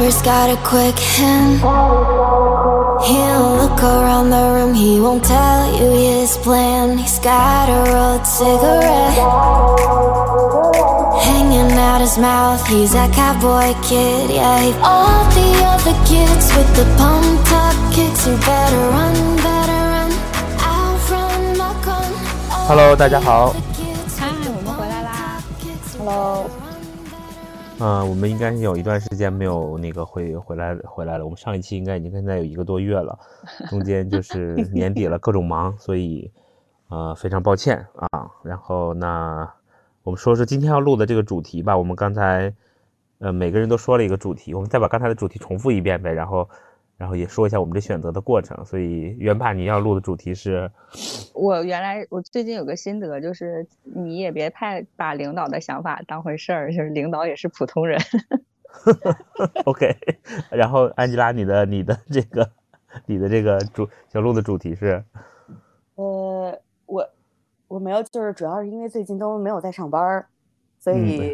Robert's got a quick hand. He'll look around the room, he won't tell you his plan. He's got a rolled cigarette hanging out his mouth. He's that cowboy kid, yeah. All the other kids with the pumped up kicks, you better run, better Hello，大家好。嗨，我们回来啦。Hello。嗯，我们应该有一段时间没有那个回回来回来了。我们上一期应该已经现在有一个多月了，中间就是年底了，各种忙，所以呃非常抱歉啊。然后那我们说说今天要录的这个主题吧。我们刚才呃每个人都说了一个主题，我们再把刚才的主题重复一遍呗。然后然后也说一下我们这选择的过程。所以原怕你要录的主题是，我原来我最近有个心得，就是你也别太把领导的想法当回事儿，就是领导也是普通人。OK，然后安吉拉，你的你的这个你的这个主小录的主题是，呃，我我没有，就是主要是因为最近都没有在上班儿，所嗯以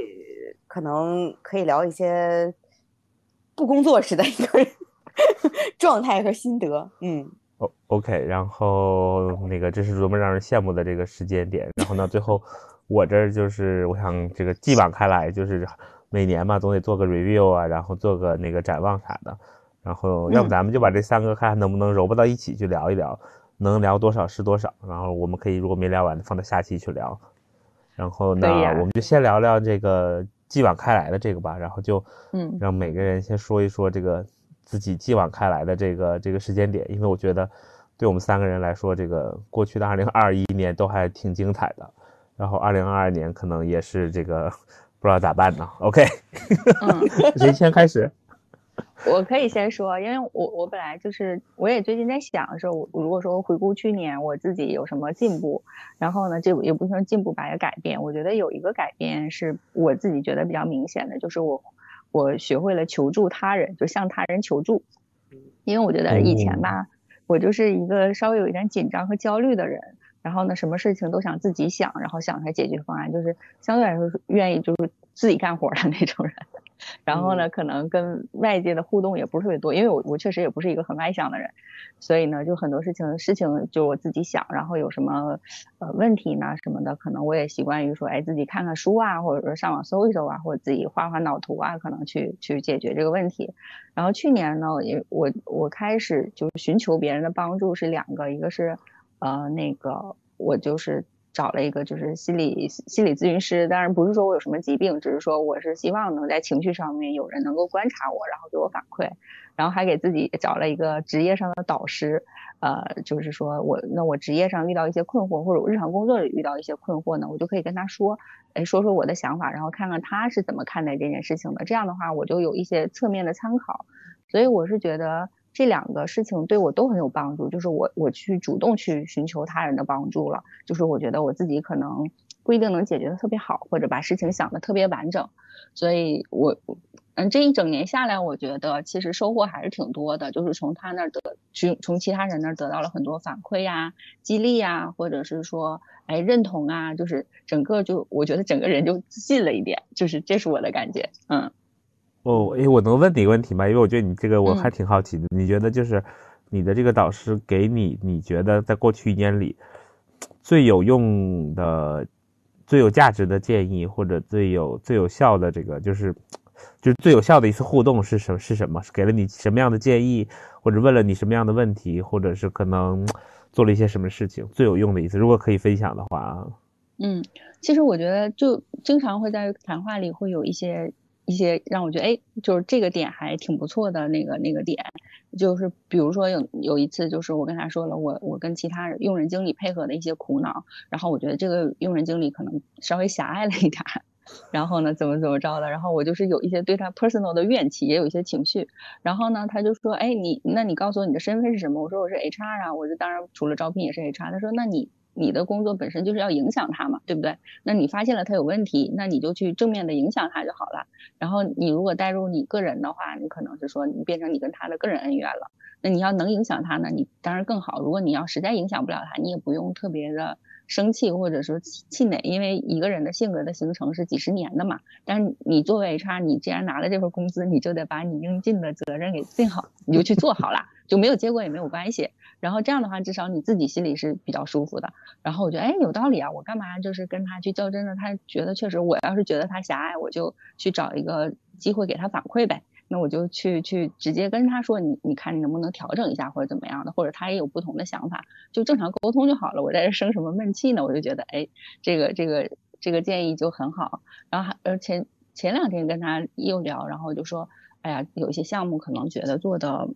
可能可以聊一些不工作时的一个 状态和心得。嗯，哦 OK，然后那个这是多么让人羡慕的这个时间点，然后呢，最后 我这儿就是我想这个继往开来，就是每年嘛总得做个 review 啊，然后做个那个展望啥的，然后要不嗯。咱们就把这三个看看能不能揉不到一起去聊一聊，能聊多少是多少，然后我们可以如果没聊完放到下期去聊，然后呢，啊我们就先聊聊这个继往开来的这个吧，然后就嗯。让每个人先说一说这个自己继往开来的这个这个时间点，因为我觉得对我们三个人来说，这个过去的二零二一年都还挺精彩的，然后二零二二年可能也是这个不知道咋办呢。OK，嗯，谁先开始？我可以先说，因为我我本来就是，我也最近在想说，我如果说回顾去年我自己有什么进步，然后呢，这也不算进步吧，也改变。我觉得有一个改变是我自己觉得比较明显的，就是我我学会了求助他人，就向他人求助。因为我觉得以前吧，我就是一个稍微有一点紧张和焦虑的人，然后呢，什么事情都想自己想，然后想出来解决方案，就是相对来说是愿意就是自己干活的那种人。然后呢，可能跟外界的互动也不是特别多，因为我我确实也不是一个很外向的人，所以呢，就很多事情事情就我自己想，然后有什么呃问题呢什么的，可能我也习惯于说，哎，自己看看书啊，或者说上网搜一搜啊，或者自己画画脑图啊，可能去去解决这个问题。然后去年呢，也我我开始就是寻求别人的帮助是两个，一个是呃那个我就是。找了一个就是心理心理咨询师，当然不是说我有什么疾病，只是说我是希望能在情绪上面有人能够观察我，然后给我反馈，然后还给自己找了一个职业上的导师，呃，就是说我那我职业上遇到一些困惑，或者我日常工作里遇到一些困惑呢，我就可以跟他说，哎，说说我的想法，然后看看他是怎么看待这件事情的，这样的话我就有一些侧面的参考，所以我是觉得。这两个事情对我都很有帮助，就是我我去主动去寻求他人的帮助了，就是我觉得我自己可能不一定能解决的特别好，或者把事情想的特别完整，所以我嗯这一整年下来，我觉得其实收获还是挺多的，就是从他那儿得从从其他人那儿得到了很多反馈呀、激励呀，或者是说哎认同啊，就是整个就我觉得整个人就自信了一点，就是这是我的感觉，嗯。哦，诶，我能问你一个问题吗？因为我觉得你这个我还嗯挺好奇的。你觉得就是你的这个导师给你，你觉得在过去一年里最有用的、最有价值的建议，或者最有最有效的这个，就是就是最有效的一次互动是什么？是什么？是给了你什么样的建议，或者问了你什么样的问题，或者是可能做了一些什么事情？最有用的一次，如果可以分享的话啊，嗯，其实我觉得就经常会在谈话里会有一些一些让我觉得哎，就是这个点还挺不错的那个那个点，就是比如说有有一次就是我跟他说了我我跟其他用人经理配合的一些苦恼，然后我觉得这个用人经理可能稍微狭隘了一点。然后呢，怎么怎么着的，然后我就是有一些对他 personal 的怨气，也有一些情绪。然后呢，他就说，哎，你那你告诉我你的身份是什么？我说我是 HR 啊，我就当然除了招聘也是 HR。他说，那你你的工作本身就是要影响他嘛，对不对？那你发现了他有问题，那你就去正面的影响他就好了。然后你如果带入你个人的话，你可能是说你变成你跟他的个人恩怨了。那你要能影响他呢，你当然更好。如果你要实在影响不了他，你也不用特别的生气或者说气馁，因为一个人的性格的形成是几十年的嘛。但是你作为 HR，你既然拿了这份工资，你就得把你应尽的责任给尽好，你就去做好了，就没有结果也没有关系。然后这样的话，至少你自己心里是比较舒服的。然后我觉得，哎，有道理啊，我干嘛就是跟他去较真呢？他觉得确实，我要是觉得他狭隘，我就去找一个机会给他反馈呗。那我就去去直接跟他说，你你看你能不能调整一下或者怎么样的，或者他也有不同的想法，就正常沟通就好了。我在这生什么闷气呢？我就觉得，哎，这个这个这个建议就很好。然后还而前前两天跟他又聊，然后就说，哎呀，有一些项目可能觉得做的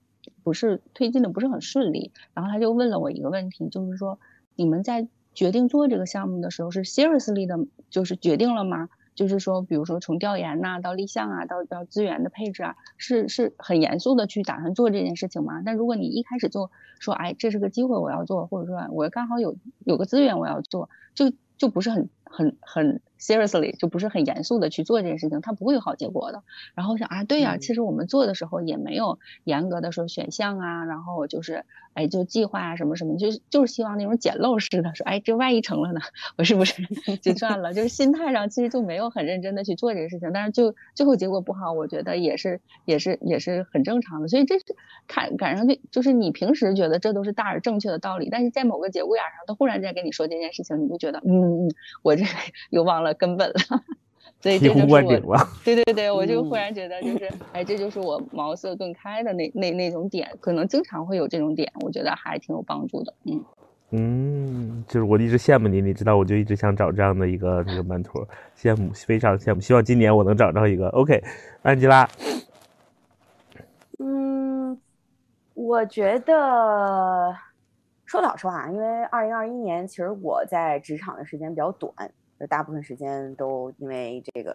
不是推进的不是很顺利。然后他就问了我一个问题，就是说，你们在决定做这个项目的时候是 seriously 的，就是决定了吗？就是说，比如说从调研呐到立项啊，到到资源的配置啊，是是很严肃的去打算做这件事情吗？但如果你一开始就说，哎，这是个机会我要做，或者说我刚好有有个资源我要做，就就不是很很很。Seriously，就不是很严肃的去做这件事情，它不会有好结果的。然后想啊，对呀，其实我们做的时候也没有严格的说选项啊，然后就是哎，就计划啊什么什么，就是就是希望那种捡漏似的说，哎，这万一成了呢，我是不是 就赚了？就是心态上其实就没有很认真的去做这个事情，但是就最后结果不好，我觉得也是也是也是很正常的。所以这是看赶上去，就是你平时觉得这都是大而正确的道理，但是在某个节骨眼上，他忽然间跟你说这件事情，你就觉得嗯嗯，我这 又忘了。根本了，所以这就是我，对对对，我就忽然觉得就是，哎，这就是我茅塞顿开的那那那种点，可能经常会有这种点，我觉得还挺有帮助的，嗯嗯，就是我一直羡慕你，你知道，我就一直想找这样的一个那个门徒，羡慕，非常羡慕，希望今年我能找到一个。OK，安吉拉，嗯，我觉得说老实话，因为二零二一年其实我在职场的时间比较短。就大部分时间都因为这个，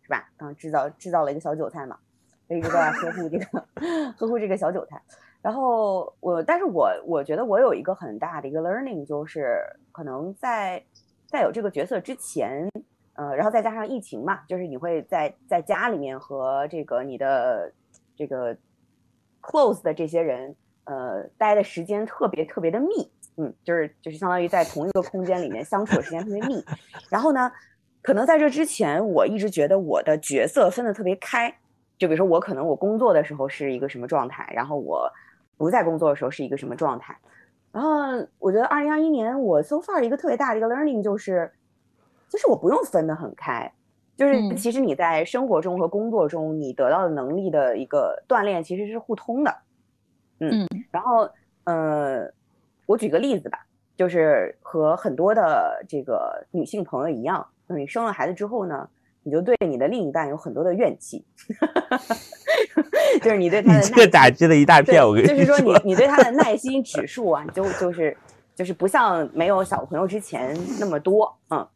是吧？刚制造制造了一个小韭菜嘛，一直在呵护这个 呵护这个小韭菜。然后我，但是我我觉得我有一个很大的一个 learning，就是可能在在有这个角色之前，呃，然后再加上疫情嘛，就是你会在在家里面和这个你的这个 close 的这些人，呃，待的时间特别特别的密。嗯，就是就是相当于在同一个空间里面相处的时间特别密，然后呢，可能在这之前，我一直觉得我的角色分得特别开，就比如说我可能我工作的时候是一个什么状态，然后我不在工作的时候是一个什么状态，然后我觉得二零二一年我 so far 一个特别大的一个 learning 就是，就是我不用分得很开，就是其实你在生活中和工作中你得到的能力的一个锻炼其实是互通的，嗯，然后呃。我举个例子吧，就是和很多的这个女性朋友一样，你生了孩子之后呢，你就对你的另一半有很多的怨气，就是你对他的这个打击了一大片。我跟你就是说，你你对他的耐心指数啊，就就是就是不像没有小朋友之前那么多，嗯，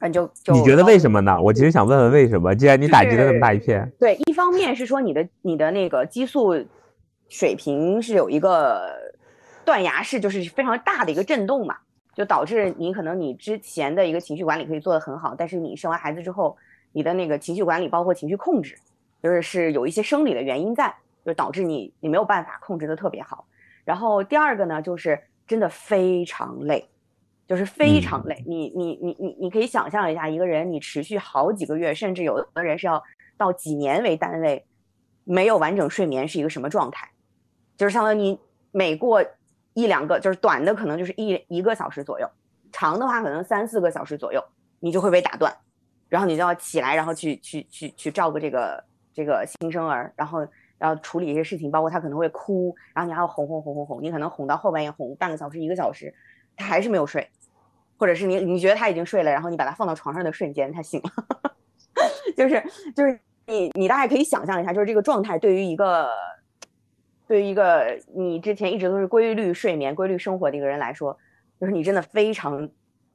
嗯，就就你觉得为什么呢？我其实想问问为什么，既然你打击了那么大一片，对，一方面是说你的你的那个激素水平是有一个。断崖式就是非常大的一个震动嘛，就导致你可能你之前的一个情绪管理可以做得很好，但是你生完孩子之后，你的那个情绪管理包括情绪控制，就是是有一些生理的原因在，就导致你你没有办法控制的特别好。然后第二个呢，就是真的非常累，就是非常累。你你你你你可以想象一下，一个人你持续好几个月，甚至有的人是要到几年为单位，没有完整睡眠是一个什么状态？就是相当于你每过一两个就是短的，可能就是一一个小时左右；长的话，可能三四个小时左右，你就会被打断，然后你就要起来，然后去去去去照顾这个这个新生儿，然后然后处理一些事情，包括他可能会哭，然后你还要哄哄哄哄哄，你可能哄到后半夜，哄半个小时一个小时，他还是没有睡，或者是你你觉得他已经睡了，然后你把他放到床上的瞬间，他醒了，就是就是你你大概可以想象一下，就是这个状态对于一个。对于一个你之前一直都是规律睡眠、规律生活的一个人来说，就是你真的非常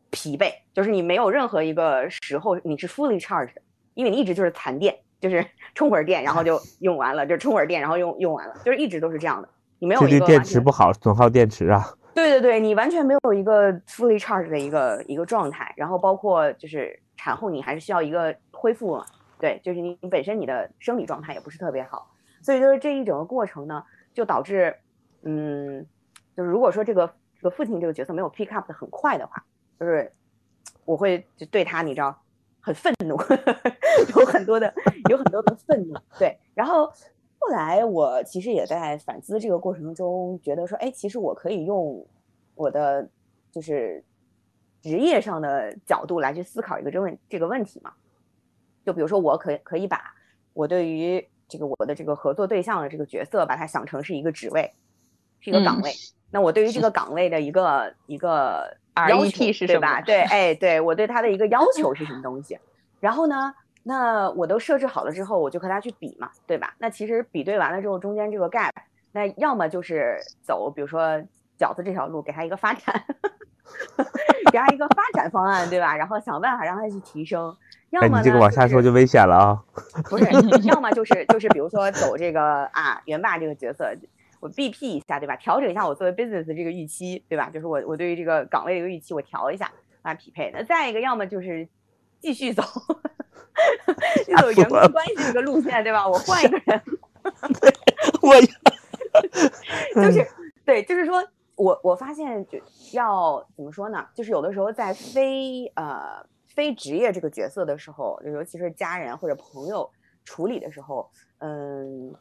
疲惫，就是你没有任何一个时候你是 fully charged，因为你一直就是残电，就是 充会儿电然后就用完了，就充会儿电然后用用完了，就是一直都是这样的。你没有一个电池不好，损耗电池啊。对对对，你完全没有一个 fully charged 的一个一个状态，然后包括就是产后你还是需要一个恢复嘛，对，就是你你本身你的生理状态也不是特别好，所以就是这一整个过程呢。就导致嗯，就是如果说这个这个父亲这个角色没有 pick up 的很快的话，就是我会就对他你知道很愤怒，有很多的有很多的愤怒，对，然后后来我其实也在反思这个过程中，觉得说，哎，其实我可以用我的就是职业上的角度来去思考一个这问这个问题嘛，就比如说我可可以把我对于这个我的这个合作对象的这个角色，把它想成是一个职位，是一个岗位。那我对于这个岗位的一个一个 要求，对吧？对，哎，对我对他的一个要求是什么东西？然后呢，那我都设置好了之后，我就和他去比嘛，对吧？那其实比对完了之后，中间这个 gap，那要么就是走，比如说饺子这条路，给他一个发展，给他一个发展方案，对吧？然后想办法让他去提升。要么你这个往下说就危险了啊！不是，要么 就是就是比如说走这个啊元霸这个角色，我 BP 一下，对吧？调整一下我作为 business 这个预期，对吧？就是我我对于这个岗位的一个预期，我调一下啊匹配。那再一个，要么就是继续走，走员工关系这个路线，对吧？我换一个人，我就是对，就是说我我发现就要怎么说呢？就是有的时候在非呃。非职业这个角色的时候，尤其是家人或者朋友处理的时候，嗯，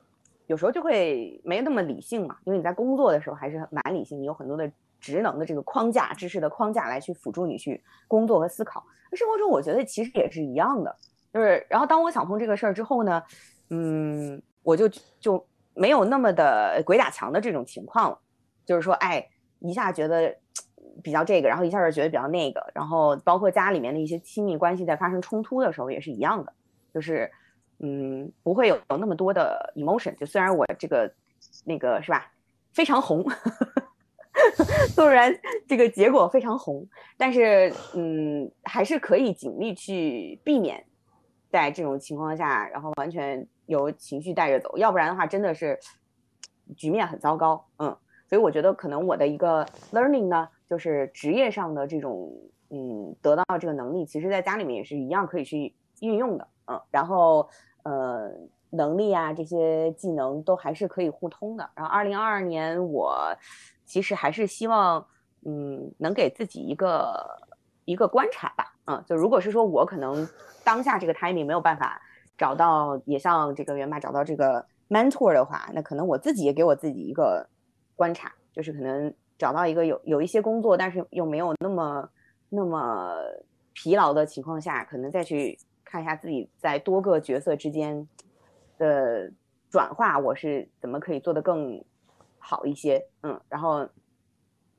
有时候就会没那么理性嘛。因为你在工作的时候还是蛮理性，你有很多的职能的这个框架、知识的框架来去辅助你去工作和思考。生活中我觉得其实也是一样的，就是然后当我想通这个事儿之后呢，嗯，我就就没有那么的鬼打墙的这种情况了，就是说，哎，一下觉得。比较这个，然后一下就觉得比较那个，然后包括家里面的一些亲密关系在发生冲突的时候也是一样的，就是嗯不会有那么多的 emotion。就虽然我这个那个是吧非常红，虽然这个结果非常红，但是嗯还是可以尽力去避免在这种情况下，然后完全由情绪带着走，要不然的话真的是局面很糟糕。嗯，所以我觉得可能我的一个 learning 呢。就是职业上的这种，嗯，得到这个能力，其实在家里面也是一样可以去运用的，嗯，然后呃，能力啊这些技能都还是可以互通的。然后二零二二年我其实还是希望，嗯，能给自己一个一个观察吧，嗯，就如果是说我可能当下这个 timing 没有办法找到，也像这个元马找到这个 mentor 的话，那可能我自己也给我自己一个观察，就是可能。找到一个有有一些工作，但是又没有那么那么疲劳的情况下，可能再去看一下自己在多个角色之间的转化，我是怎么可以做得更好一些？嗯，然后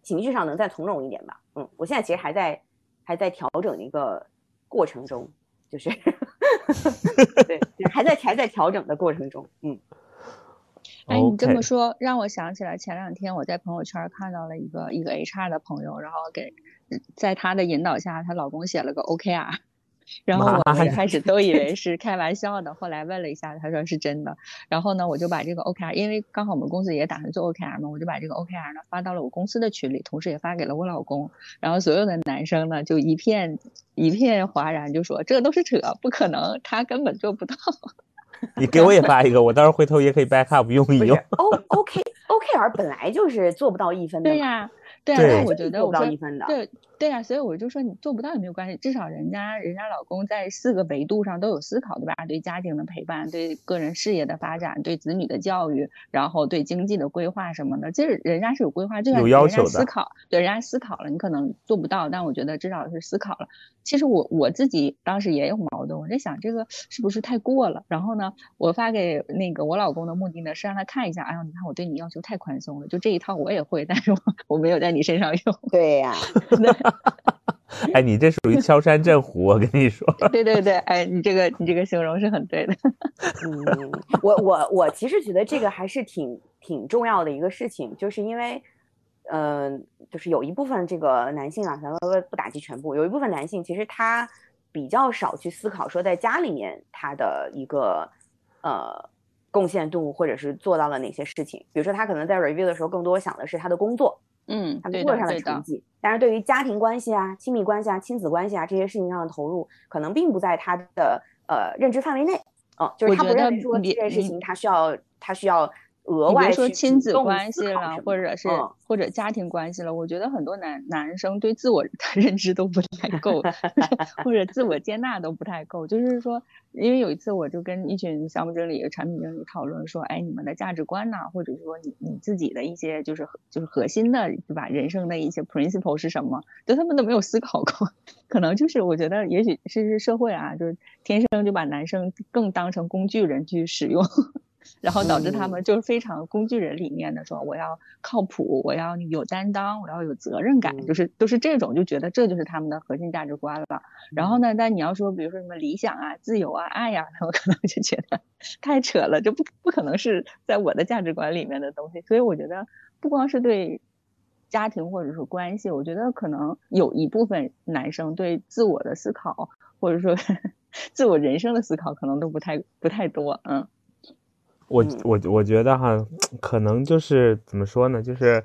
情绪上能再从容一点吧。嗯，我现在其实还在还在调整一个过程中，就是 对，还在还在调整的过程中。嗯。哎，你这么说让我想起来，前两天我在朋友圈看到了一个一个 HR 的朋友，然后给在她的引导下，她老公写了个 OKR，然后我一开始都以为是开玩笑的，后来问了一下，他说是真的。然后呢，我就把这个 OKR，因为刚好我们公司也打算做 OKR 嘛，我就把这个 OKR 呢发到了我公司的群里，同时也发给了我老公。然后所有的男生呢就一片一片哗然，就说这都是扯，不可能，他根本做不到。你给我也发一个，我到时候回头也可以 backup 用一用。O O K O K R 本来就是做不到一分的。对呀，对啊，我觉得做不到一分的。对。对呀，所以我就说你做不到也没有关系，至少人家人家老公在四个维度上都有思考，对吧？对家庭的陪伴，对个人事业的发展，对子女的教育，然后对经济的规划什么的，其实人家是有规划，就有要求的。思考，对人家思考了，你可能做不到，但我觉得至少是思考了。其实我我自己当时也有矛盾，我在想这个是不是太过了？然后呢，我发给那个我老公的目的呢是让他看一下，哎呀，你看我对你要求太宽松了，就这一套我也会，但是我我没有在你身上用。对呀。哎，你这属于敲山震虎，我跟你说。对对对，哎，你这个你这个形容是很对的。嗯，我我我其实觉得这个还是挺挺重要的一个事情，就是因为，嗯，就是有一部分这个男性啊，咱们不打击全部，有一部分男性其实他比较少去思考说在家里面他的一个呃贡献度，或者是做到了哪些事情。比如说他可能在 review 的时候，更多想的是他的工作。嗯，他工作上的成绩，但是对于家庭关系啊、亲密关系啊、亲子关系啊这些事情上的投入，可能并不在他的呃认知范围内。嗯，就是他不认为说这件事情他需要他需要额外说亲子关系了，或者是、嗯或者家庭关系了，我觉得很多男男生对自我 的认知都不太够，或者自我接纳都不太够。就是说，因为有一次我就跟一群项目经理、产品经理讨论说，哎，你们的价值观呐、或者说你你自己的一些就是核就是核心的对吧，人生的一些 principle 是什么？就他们都没有思考过，可能就是我觉得也许是是社会啊，就是天生就把男生更当成工具人去使用。然后导致他嗯们就是非常工具人里面的说，我要靠谱，我要有担当，我要有责任感，就嗯是都是这种，就觉得这就是他们的核心价值观了。然后呢，但你要说，比如说什么理想啊、自由啊、爱呀、他们可能就觉得 太扯了，这不不可能是在我的价值观里面的东西。所以我觉得，不光是对家庭或者是关系，我觉得可能有一部分男生对自我的思考，或者说 自我人生的思考，可能都不太不太多。嗯。我嗯。我我觉得哈，可能就是怎么说呢，就是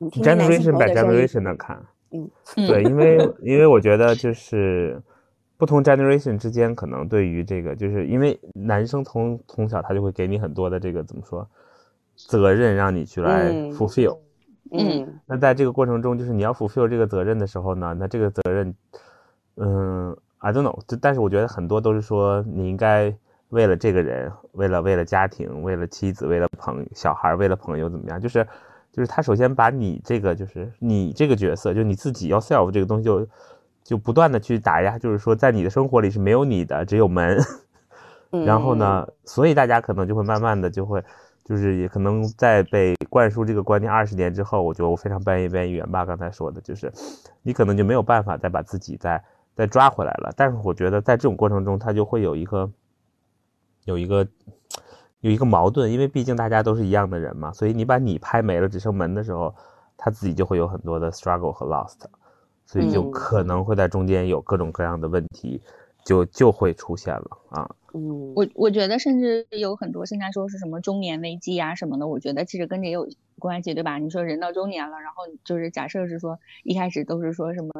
generation 朋 by generation 的看，嗯，对，因为因为我觉得就是不同 generation 之间，可能对于这个，就是因为男生从从小他就会给你很多的这个怎么说责任，让你去来嗯。fulfill。嗯。那在这个过程中，就是你要 fulfill 这个责任的时候呢，那这个责任，嗯，I don't know，就但是我觉得很多都是说你应该为了这个人，为了为了家庭，为了妻子，为了朋小孩，为了朋友怎么样，就是就是他首先把你这个就是你这个角色，就你自己要 self 这个东西就就不断的去打压，就是说在你的生活里是没有你的，只有门。嗯，然后呢，所以大家可能就会慢慢的就会，就是也可能在被灌输这个观念二十年之后，我觉得我非常半夜半夜元爸刚才说的，就是你可能就没有办法再把自己再再抓回来了。但是我觉得在这种过程中，他就会有一个有一个有一个矛盾，因为毕竟大家都是一样的人嘛，所以你把你拍没了，只剩门的时候，他自己就会有很多的 struggle 和 lost，所以就嗯可能会在中间有各种各样的问题，就就会出现了啊。嗯，我我觉得甚至有很多现在说是什么中年危机啊什么的，我觉得其实跟这也有关系，对吧？你说人到中年了，然后就是假设是说一开始都是说什么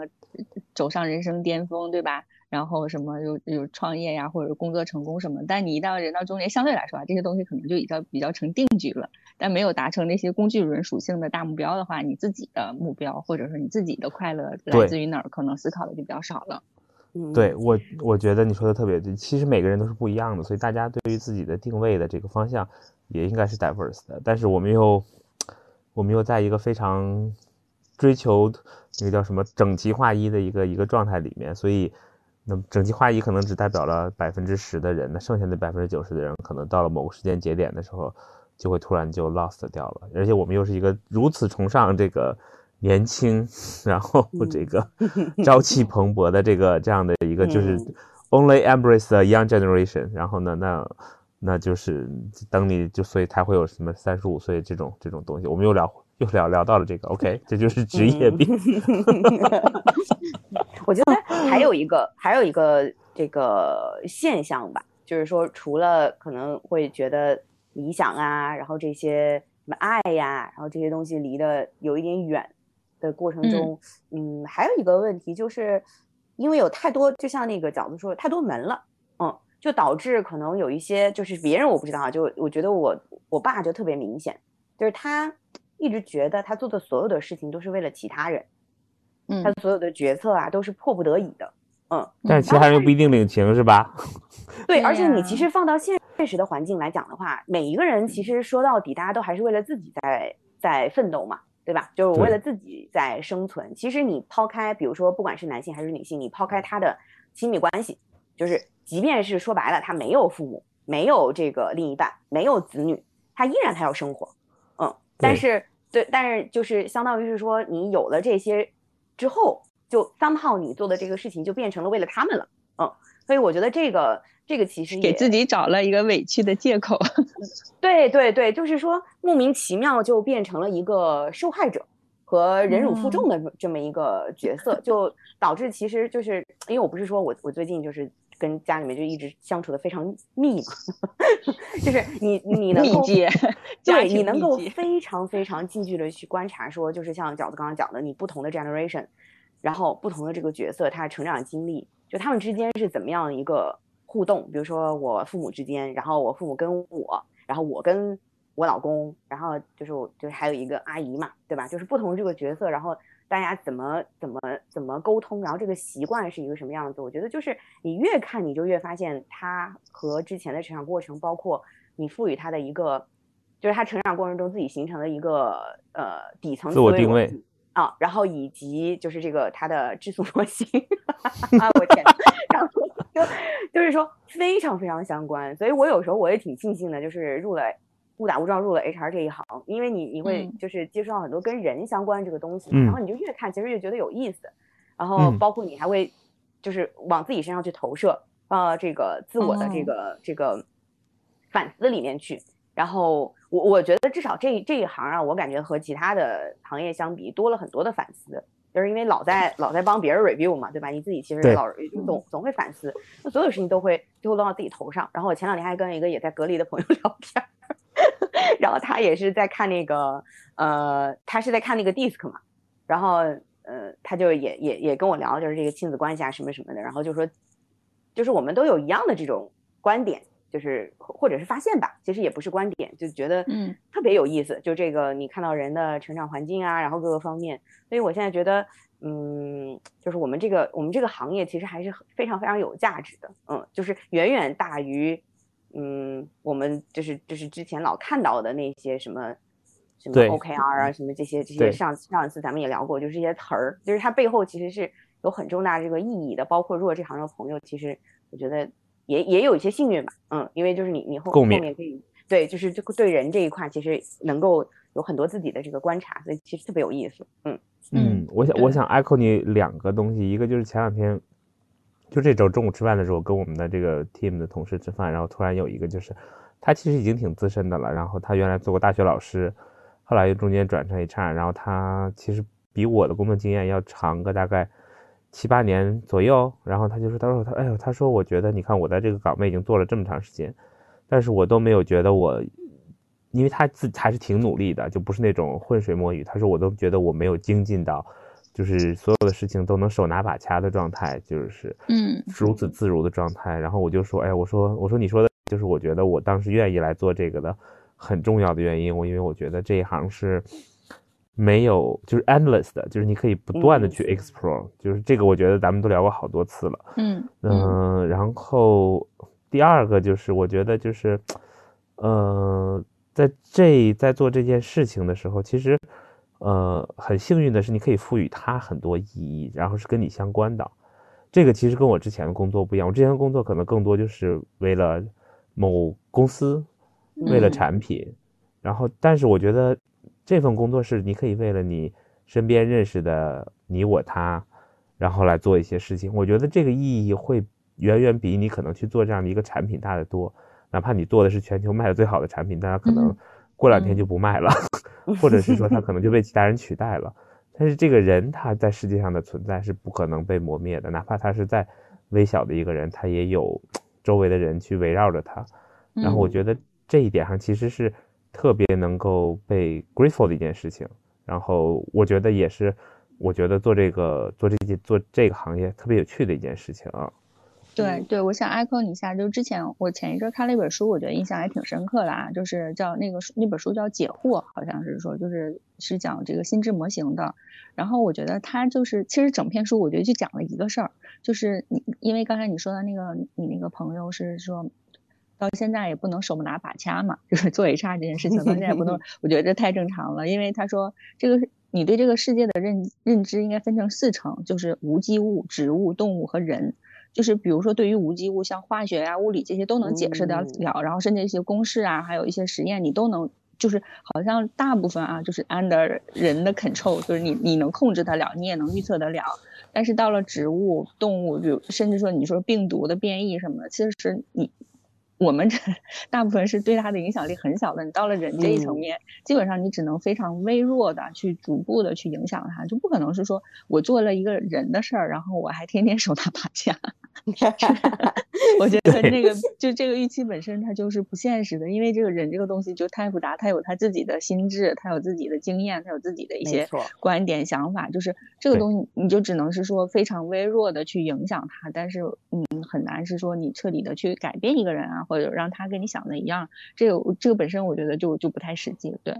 走上人生巅峰，对吧？然后什么有有创业呀，或者工作成功什么，但你一到人到中年，相对来说啊，这些东西可能就比较比较成定局了。但没有达成那些工具人属性的大目标的话，你自己的目标或者说你自己的快乐来自于哪儿，可能思考的就比较少了。嗯对我，我觉得你说的特别对。其实每个人都是不一样的，所以大家对于自己的定位的这个方向也应该是 diverse 的。但是我们又，我们又在一个非常追求那个叫什么整齐划一的一个一个状态里面，所以那么整齐划一可能只代表了百分之十的人，那剩下的百分之九十的人，可能到了某个时间节点的时候，就会突然就 lost 掉了。而且我们又是一个如此崇尚这个。年轻，然后这个 朝气蓬勃的这个这样的一个就是嗯 only embrace the young generation，然后呢，那那就是等你就所以才会有什么三十五岁这种这种东西。我们又聊又聊聊到了这个，OK，这就是职业病。我觉得还有一个还有一个这个现象吧，就是说除了可能会觉得理想啊，然后这些什么爱呀，然后这些东西离得有一点远的过程中，嗯还有一个问题就是，因为有太多，就像那个饺子说，太多门了，嗯，就导致可能有一些就是别人我不知道啊，就我觉得我我爸就特别明显，就是他一直觉得他做的所有的事情都是为了其他人。嗯他所有的决策啊都是迫不得已的，嗯，但是其他人又不一定领情，是吧？对，而且你其实放到现现实的环境来讲的话，每一个人其实说到底，大家都还是为了自己在在奋斗嘛，对吧？就是为了自己在生存。其实你抛开，比如说不管是男性还是女性，你抛开他的亲密关系，就是即便是说白了，他没有父母，没有这个另一半，没有子女，他依然他要生活，嗯，但是对，但是就是相当于是说，你有了这些之后，就 somehow 你做的这个事情就变成了为了他们了，嗯，所以我觉得这个这个其实也给自己找了一个委屈的借口。对对对，就是说莫名其妙就变成了一个受害者和忍辱负重的这么一个角色，就导致其实就是因为我不是说我我最近就是跟家里面就一直相处的非常密嘛，就是你你能够 对你能够非常非常近距离的去观察，说就是像饺子刚刚讲的，你不同的 generation，然后不同的这个角色他成长经历，就他们之间是怎么样一个互动？比如说我父母之间，然后我父母跟我，然后我跟我老公，然后就是我就是还有一个阿姨嘛，对吧？就是不同这个角色，然后大家怎么怎么怎么沟通，然后这个习惯是一个什么样子？我觉得就是你越看你就越发现他和之前的成长过程，包括你赋予他的一个，就是他成长过程中自己形成的一个呃底层自我定位啊，然后以及就是这个他的质素模型，啊我天，然后就就是说非常非常相关，所以我有时候我也挺庆幸的，就是入了。误打误撞入了 HR 这一行，因为你你会就是接触到很多跟人相关这个东西，然后你就越看其实越觉得有意思，然后包括你还会就是往自己身上去投射，放到，这个自我的这个这个反思里面去。然后我我觉得至少这这一行啊，我感觉和其他的行业相比多了很多的反思，就是因为老在老在帮别人 review 嘛，对吧？你自己其实老总总会反思，那所有事情都会最后落到自己头上。然后我前两天还跟一个也在隔离的朋友 聊天。然后他也是在看那个，呃，他是在看那个 DISC 嘛，然后，呃，他就也也也跟我聊，就是这个亲子关系啊什么什么的，然后就说，就是我们都有一样的这种观点，就是或者是发现吧，其实也不是观点，就觉得嗯特别有意思，就这个你看到人的成长环境啊，然后各个方面，所以我现在觉得，嗯，就是我们这个我们这个行业其实还是非常非常有价值的，嗯，就是远远大于。嗯，我们就是就是之前老看到的那些什么什么 OKR 啊，什么这些这些上上一次咱们也聊过，就是这些词儿，就是它背后其实是有很重大这个意义的。包括如果这行的朋友，其实我觉得也也有一些幸运吧，嗯，因为就是你你后后面可以对，就是这个对人这一块，其实能够有很多自己的这个观察，所以其实特别有意思。嗯嗯，我想我想 echo 你两个东西，一个就是前两天。就这周中午吃饭的时候，跟我们的这个 team 的同事吃饭，然后突然有一个就是，他其实已经挺资深的了，然后他原来做过大学老师，后来又中间转成 HR，然后他其实比我的工作经验要长个大概七八年左右，然后他就说，他说他，哎呦，他说我觉得你看我在这个岗位已经做了这么长时间，但是我都没有觉得我，因为他自己还是挺努力的，就不是那种浑水摸鱼，他说我都觉得我没有精进到。就是所有的事情都能手拿把掐的状态，就是嗯如此自如的状态。然后我就说，哎，我说我说你说的就是我觉得我当时愿意来做这个的很重要的原因。我因为我觉得这一行是没有就是 endless 的，就是你可以不断的去 explore。就是这个我觉得咱们都聊过好多次了。嗯嗯。然后第二个就是我觉得就是呃在这在做这件事情的时候，其实。呃，很幸运的是，你可以赋予它很多意义，然后是跟你相关的。这个其实跟我之前的工作不一样，我之前的工作可能更多就是为了某公司，为了产品。然后，但是我觉得这份工作是你可以为了你身边认识的你我他，然后来做一些事情。我觉得这个意义会远远比你可能去做这样的一个产品大得多。哪怕你做的是全球卖的最好的产品，大家可能。过两天就不卖了，或者是说他可能就被其他人取代了。但是这个人他在世界上的存在是不可能被磨灭的，哪怕他是在微小的一个人，他也有周围的人去围绕着他。然后我觉得这一点上其实是特别能够被 grateful 的一件事情。然后我觉得也是，我觉得做这个做这件做这个行业特别有趣的一件事情啊。对对，我想 echo 你一下，就是之前我前一阵看了一本书，我觉得印象还挺深刻的啊，就是叫那个书那本书叫《解惑》，好像是说就是是讲这个心智模型的。然后我觉得它就是其实整篇书我觉得就讲了一个事儿，就是你因为刚才你说的那个你那个朋友是说到现在也不能手不拿把掐嘛，就是做 HR 这件事情到现在不能，我觉得这太正常了，因为他说这个你对这个世界的认认知应该分成四层，就是无机物、植物、动物和人。就是比如说，对于无机物，像化学呀、物理这些都能解释得了，然后甚至一些公式啊，还有一些实验，你都能，就是好像大部分啊，就是 under 人的 control，就是你你能控制得了，你也能预测得了。但是到了植物、动物，比如甚至说你说病毒的变异什么的，其实是你。我们这 大部分是对它的影响力很小的，你到了人这一层面，基本上你只能非常微弱的去逐步的去影响它，就不可能是说我做了一个人的事儿，然后我还天天手拿把掐。我觉得那个就这个预期本身它就是不现实的，因为这个人这个东西就太复杂，他有他自己的心智，他有自己的经验，他有自己的一些观点想法，就是这个东西你就只能是说非常微弱的去影响他，但是嗯很难是说你彻底的去改变一个人啊，或者让他跟你想的一样，这个这个本身我觉得就就不太实际，对，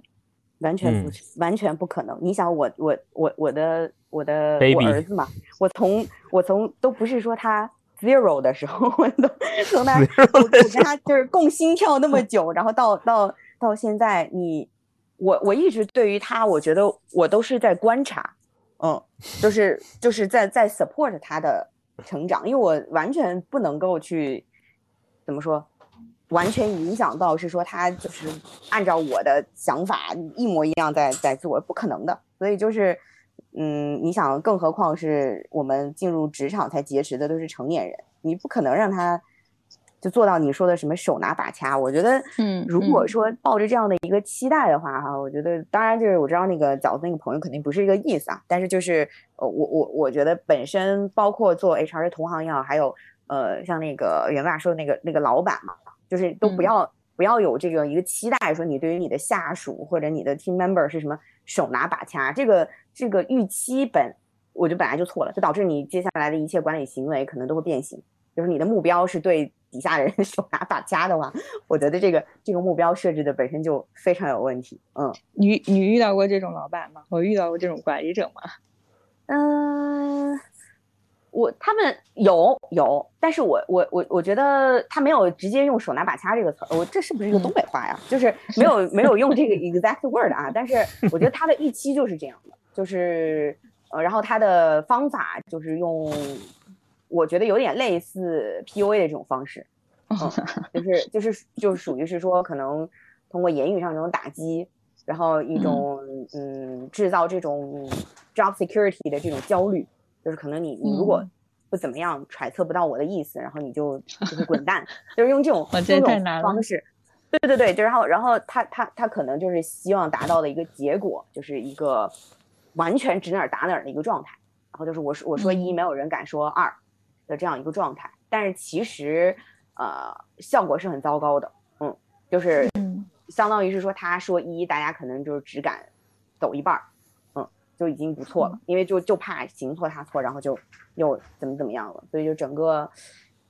完全不完全不可能。你想我我我我的我的我儿子嘛，我从我从都不是说他。zero 的时候，我都从他 我跟他就是共心跳那么久，然后到到到现在，你我我一直对于他，我觉得我都是在观察，嗯，就是就是在在 support 他的成长，因为我完全不能够去怎么说，完全影响到是说他就是按照我的想法一模一样在在做，不可能的，所以就是。嗯，你想，更何况是我们进入职场才结识的都是成年人，你不可能让他就做到你说的什么手拿把掐。我觉得，嗯，如果说抱着这样的一个期待的话，哈，我觉得，当然就是我知道那个饺子那个朋友肯定不是一个意思啊，但是就是呃，我我我觉得本身包括做 HR 的同行也好，还有呃，像那个袁爸说的那个那个老板嘛，就是都不要不要有这个一个期待，说你对于你的下属或者你的 team member 是什么手拿把掐这个。这个预期本，我就本来就错了，就导致你接下来的一切管理行为可能都会变形。就是你的目标是对底下人 手拿把掐的话，我觉得这个这个目标设置的本身就非常有问题。嗯，你你遇到过这种老板吗？我遇到过这种管理者吗？嗯，我他们有有，但是我我我我觉得他没有直接用手拿把掐这个词儿。我这是不是一个东北话呀？就是没有没有用这个 exact word 啊。但是我觉得他的预期就是这样的。就是，呃，然后他的方法就是用，我觉得有点类似 PUA 的这种方式，嗯，就是就是就是属于是说，可能通过言语上这种打击，然后一种嗯制造这种 job security 的这种焦虑，就是可能你你如果不怎么样，揣测不到我的意思，然后你就就是滚蛋，就是用这种这种方式，对对对，就然后然后他他他可能就是希望达到的一个结果，就是一个。完全指哪儿打哪儿的一个状态，然后就是我说我说一，没有人敢说二的这样一个状态，但是其实呃效果是很糟糕的，嗯，就是相当于是说他说一，大家可能就是只敢走一半儿，嗯，就已经不错了，因为就就怕行错踏错，然后就又怎么怎么样了，所以就整个。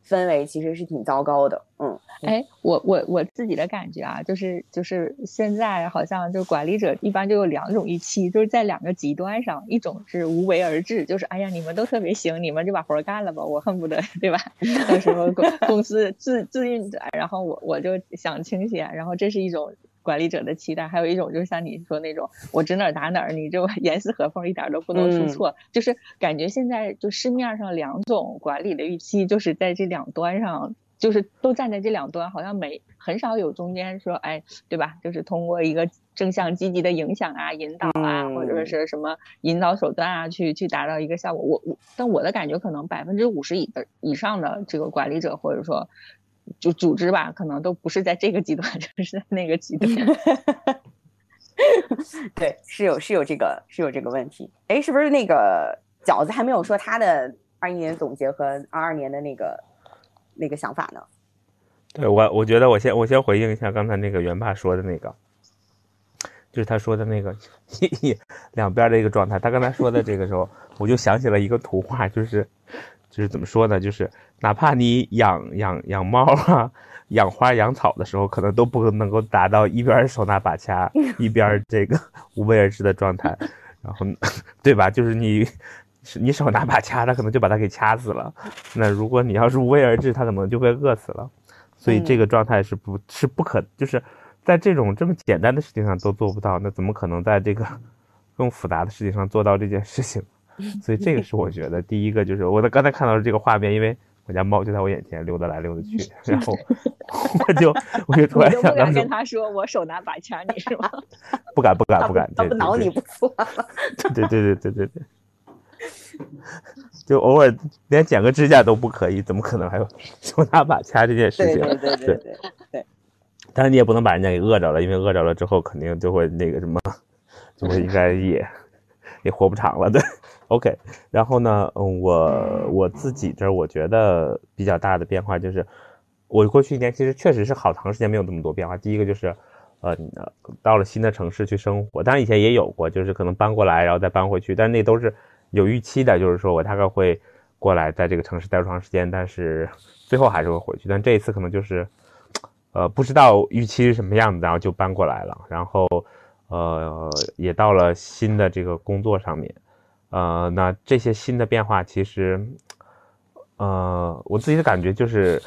氛围其实是挺糟糕的，嗯，哎，我我我自己的感觉啊，就是就是现在好像就管理者一般就有两种预期，就是在两个极端上，一种是无为而治，就是哎呀你们都特别行，你们就把活干了吧，我恨不得对吧？到时候公公司自自运转，然后我我就想清闲，然后这是一种。管理者的期待，还有一种就是像你说那种，我指哪儿打哪儿，你就 严丝合缝，一点都不能出错。就是感觉现在就市面上两种管理的预期，就是在这两端上，就是都站在这两端，好像没很少有中间说，哎，对吧？就是通过一个正向积极的影响啊、引导啊，或者是什么引导手段啊，去去达到一个效果。我我，但我的感觉可能百分之五十以的以上的这个管理者，或者说。就组织吧，可能都不是在这个极端，就是在那个极端。对，是有是有这个是有这个问题。哎，是不是那个饺子还没有说他的二一年总结和二二年的那个那个想法呢？对我，我觉得我先我先回应一下刚才那个袁爸说的那个，就是他说的那个 两边的一个状态。他刚才说的这个时候，我就想起了一个图画，就是就是怎么说呢，就是。哪怕你养养养猫啊，养花养草的时候，可能都不能够达到一边手拿把掐，一边这个 无为而治的状态，然后，对吧？就是你，你手拿把掐，他可能就把它给掐死了。那如果你要是无为而治，他可能就被饿死了。所以这个状态是不，是不可，就是在这种这么简单的事情上都做不到，那怎么可能在这个更复杂的事情上做到这件事情？所以这个是我觉得第一个，就是我在刚才看到的这个画面，因为。我家猫就在我眼前溜达来溜达去，然后我就我就突然想到，跟他说我手拿把掐你是吗？不敢不敢不敢，他不挠你不错。对对对对对对，就偶尔连剪个指甲都不可以，怎么可能还有手拿把掐这件事情？对对对对对。但是你也不能把人家给饿着了，因为饿着了之后肯定就会那个什么，就会应该也也活不长了，对。OK，然后呢，嗯，我我自己这儿我觉得比较大的变化就是，我过去一年其实确实是好长时间没有这么多变化。第一个就是，呃，到了新的城市去生活，当然以前也有过，就是可能搬过来然后再搬回去，但那都是有预期的，就是说我大概会过来在这个城市待多长时间，但是最后还是会回去。但这一次可能就是，呃，不知道预期是什么样子，然后就搬过来了，然后呃，也到了新的这个工作上面。呃，那这些新的变化，其实，呃，我自己的感觉就是，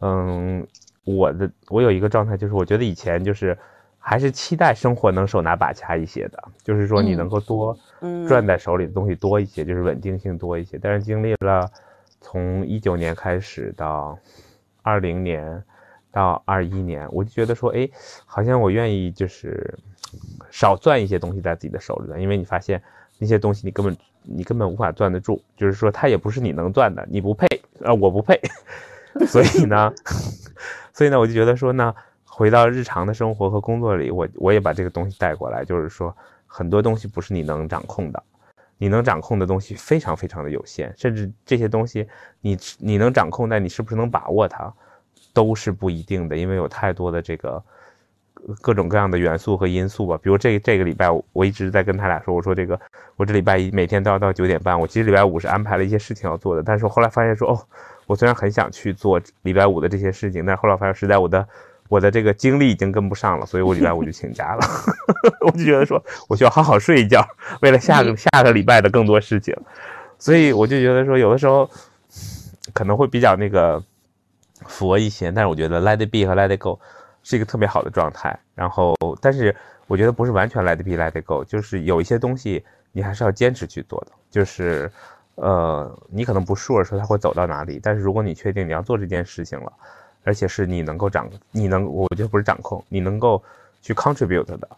嗯，我的我有一个状态，就是我觉得以前就是还是期待生活能手拿把掐一些的，就是说你能够多攥在手里的东西多一些，就是稳定性多一些。但是经历了从一九年开始到二零年到二一年，我就觉得说，哎，好像我愿意就是少攥一些东西在自己的手里了，因为你发现。那些东西你根本你根本无法攥得住，就是说它也不是你能攥的，你不配，呃，我不配，所以呢，所以呢，我就觉得说呢，回到日常的生活和工作里，我我也把这个东西带过来，就是说很多东西不是你能掌控的，你能掌控的东西非常非常的有限，甚至这些东西你你能掌控，但你是不是能把握它，都是不一定的，因为有太多的这个。各种各样的元素和因素吧，比如这这个礼拜，我一直在跟他俩说，我说这个我这礼拜一每天都要到九点半。我其实礼拜五是安排了一些事情要做的，但是我后来发现说，哦，我虽然很想去做礼拜五的这些事情，但是后来发现实在我的我的这个精力已经跟不上了，所以我礼拜五就请假了。我就觉得说我需要好好睡一觉，为了下个下个礼拜的更多事情，所以我就觉得说有的时候可能会比较那个佛一些，但是我觉得 Let it be 和 Let it go。是一个特别好的状态，然后，但是我觉得不是完全 let it be let it go，就是有一些东西你还是要坚持去做的，就是，呃，你可能不 sure 说它会走到哪里，但是如果你确定你要做这件事情了，而且是你能够掌，你能，我觉得不是掌控，你能够去 contribute 的，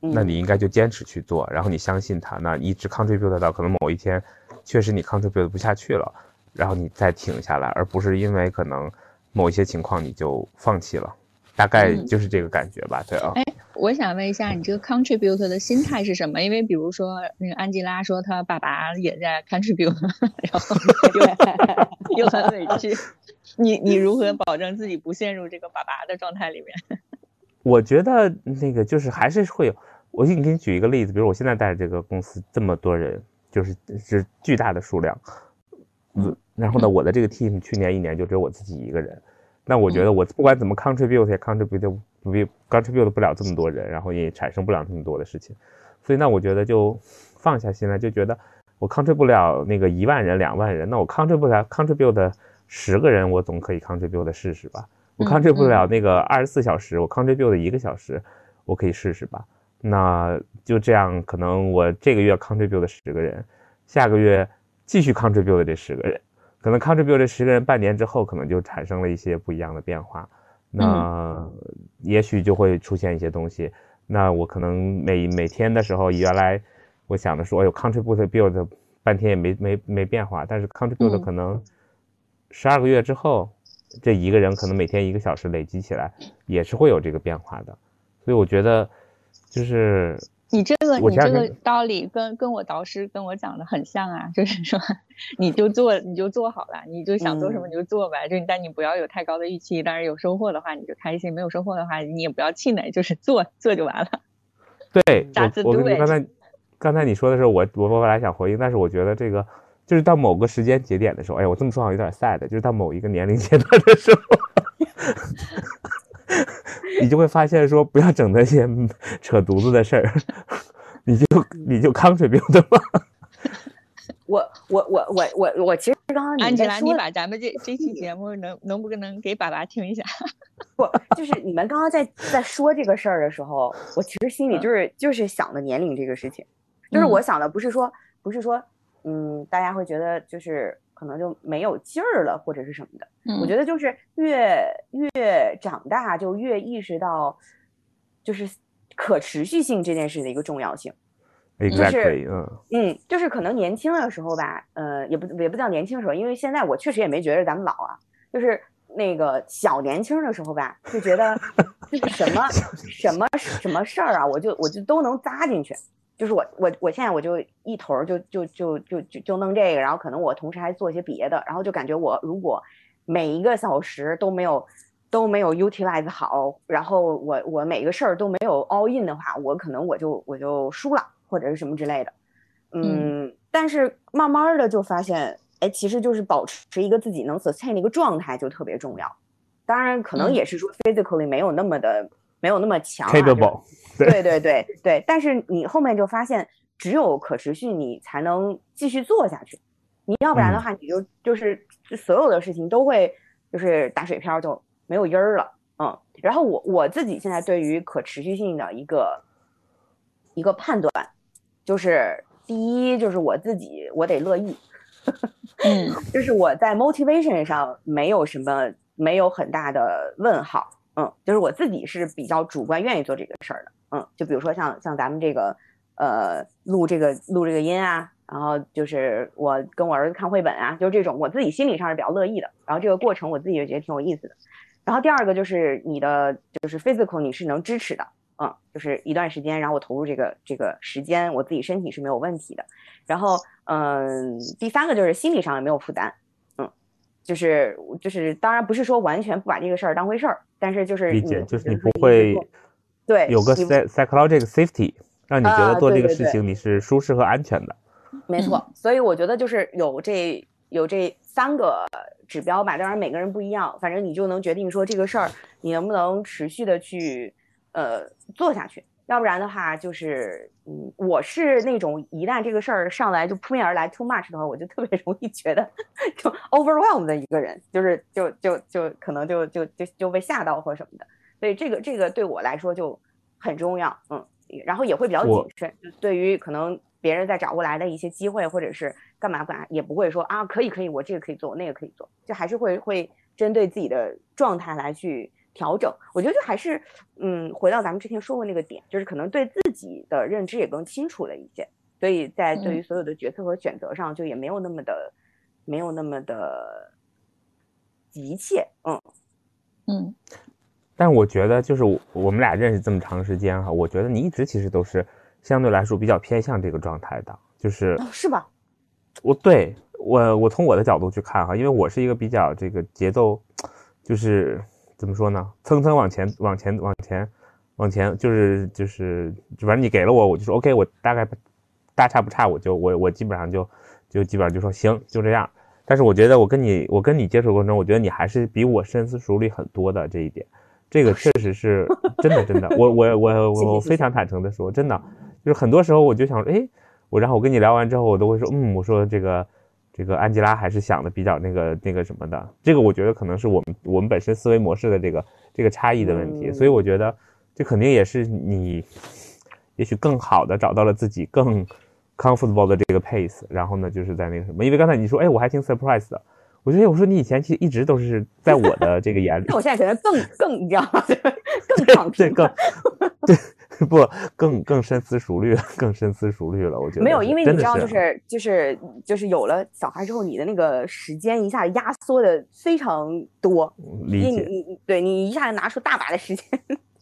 那你应该就坚持去做，然后你相信它，那一直 contribute 到可能某一天，确实你 contribute 不下去了，然后你再停下来，而不是因为可能某一些情况你就放弃了。大概就是这个感觉吧，对啊。哎，我想问一下，你这个 contribute 的心态是什么？因为比如说，那个安吉拉说她爸爸也在 contribute，然后又 又很委屈。你你如何保证自己不陷入这个爸爸的状态里面？我觉得那个就是还是会有。我给你给你举一个例子，比如我现在带这个公司这么多人，就是是巨大的数量。嗯，然后呢，我的这个 team 去年一年就只有我自己一个人。那我觉得我不管怎么 contribute 也 contribute 不 contribute 不了这么多人，然后也产生不了那么多的事情，所以那我觉得就放下心来，就觉得我 contribute 不了那个一万人两万人，那我 contribute 不了 contribute 十个人，我总可以 contribute 试试吧。我 contribute 不了那个二十四小时，我 contribute 一个小时，我可以试试吧。那就这样，可能我这个月 contribute 十个人，下个月继续 contribute 这十个人。可能 contribute 这十个人半年之后，可能就产生了一些不一样的变化，那也许就会出现一些东西。那我可能每每天的时候，原来我想的说，哎呦，contribute build 半天也没没没变化，但是 contribute 可能十二个月之后，这一个人可能每天一个小时累积起来，也是会有这个变化的。所以我觉得就是。你这个你这个道理跟跟我导师跟我讲的很像啊，就是说你就做你就做好了，你就想做什么你就做呗，就但你不要有太高的预期，但是有收获的话你就开心，没有收获的话你也不要气馁，就是做做就完了。对，我我刚才刚才你说的时候，我我我本来想回应，但是我觉得这个就是到某个时间节点的时候，哎呀，我这么说好像有点 sad，就是到某一个年龄阶段的时候。你就会发现说，不要整那些扯犊子的事儿，你就你就 contribute 吧。我我我我我我其实刚刚安吉拉，你把咱们这这期节目能能不能给爸爸听一下？不，就是你们刚刚在在说这个事儿的时候，我其实心里就是就是想的年龄这个事情，就是我想的不是说不是说嗯，大家会觉得就是。可能就没有劲儿了，或者是什么的。我觉得就是越越长大，就越意识到，就是可持续性这件事的一个重要性。Exactly，嗯嗯，就是可能年轻的时候吧，呃，也不也不叫年轻时候，因为现在我确实也没觉得咱们老啊。就是那个小年轻的时候吧，就觉得 就是什么什么什么事儿啊，我就我就都能扎进去。就是我我我现在我就一头儿就就就就就就弄这个，然后可能我同时还做一些别的，然后就感觉我如果每一个小时都没有都没有 utilize 好，然后我我每个事儿都没有 all in 的话，我可能我就我就输了或者是什么之类的。嗯，但是慢慢的就发现，哎，其实就是保持一个自己能 sustain 的一个状态就特别重要。当然，可能也是说 physically 没有那么的没有那么强、啊、capable，对对对对，但是你后面就发现，只有可持续，你才能继续做下去。你要不然的话，你就就是所有的事情都会就是打水漂，就没有音儿了。嗯，然后我我自己现在对于可持续性的一个一个判断，就是第一就是我自己我得乐意，嗯 就是我在 motivation 上没有什么没有很大的问号。嗯，就是我自己是比较主观，愿意做这个事儿的。嗯，就比如说像像咱们这个，呃，录这个录这个音啊，然后就是我跟我儿子看绘本啊，就是这种我自己心理上是比较乐意的。然后这个过程我自己也觉得挺有意思的。然后第二个就是你的就是 physical 你是能支持的，嗯，就是一段时间，然后我投入这个这个时间，我自己身体是没有问题的。然后嗯，第三个就是心理上也没有负担。嗯就是就是，当然不是说完全不把这个事儿当回事儿，但是就是理解，就是你不会对有个 psychological safety，让你觉啊得做这个事情你是舒适和安全的。没错，所以我觉得就是有这有这三个指标吧，当然每个人不一样，反正你就能决定说这个事儿你能不能持续的去呃做下去，要不然的话就是嗯，我是那种一旦这个事儿上来就扑面而来 too much 的话，我就特别容易觉得就 overwhelm 的一个人，就是就就就可能就就就就被吓到或什么的，所以这个这个对我来说就很重要，嗯，然后也会比较谨慎，就对于可能别人在找过来的一些机会，或者是干嘛干嘛，也不会说啊可以可以，我这个可以做，我那个可以做，就还是会会针对自己的状态来去调整。我觉得就还是嗯，回到咱们之前说过那个点，就是可能对自己的认知也更清楚了一些，所以在对于所有的决策和选择上，就也没有那么的没有那么的急切，嗯嗯但我觉得就是我我们俩认识这么长时间哈，我觉得你一直其实都是相对来说比较偏向这个状态的，就是哦，是吧？我对我我从我的角度去看哈，因为我是一个比较这个节奏，就是怎么说呢，蹭蹭往前往前往前往前，就是就是反正你给了我，我就说 OK，我大概大差不差，我就我我基本上就就基本上就说行，就这样。但是我觉得我跟你我跟你接触过程中，我觉得你还是比我深思熟虑很多的这一点，这个确实是真的真的，我我我谢谢谢谢。我非常坦诚的说，真的。就是很多时候我就想说，哎，我然后我跟你聊完之后，我都会说，嗯，我说这个这个安吉拉还是想的比较那个那个什么的，这个我觉得可能是我们我们本身思维模式的这个这个差异的问题，所以我觉得这肯定也是你也许更好的找到了自己更 comfortable 的这个 pace，然后呢就是在那个什么，因为刚才你说，哎，我还挺 surprise 的。我觉得，我说你以前其实一直都是在我的这个眼里 那，我现在可能更 更你知道吗？更躺对，平更 对不更更深思熟虑，更深思熟虑了。我觉得没有，因为你知道，就是就是就是有了小孩之后，你的那个时间一下压缩的非常多，理解。你你你对你一下拿出大把的时间，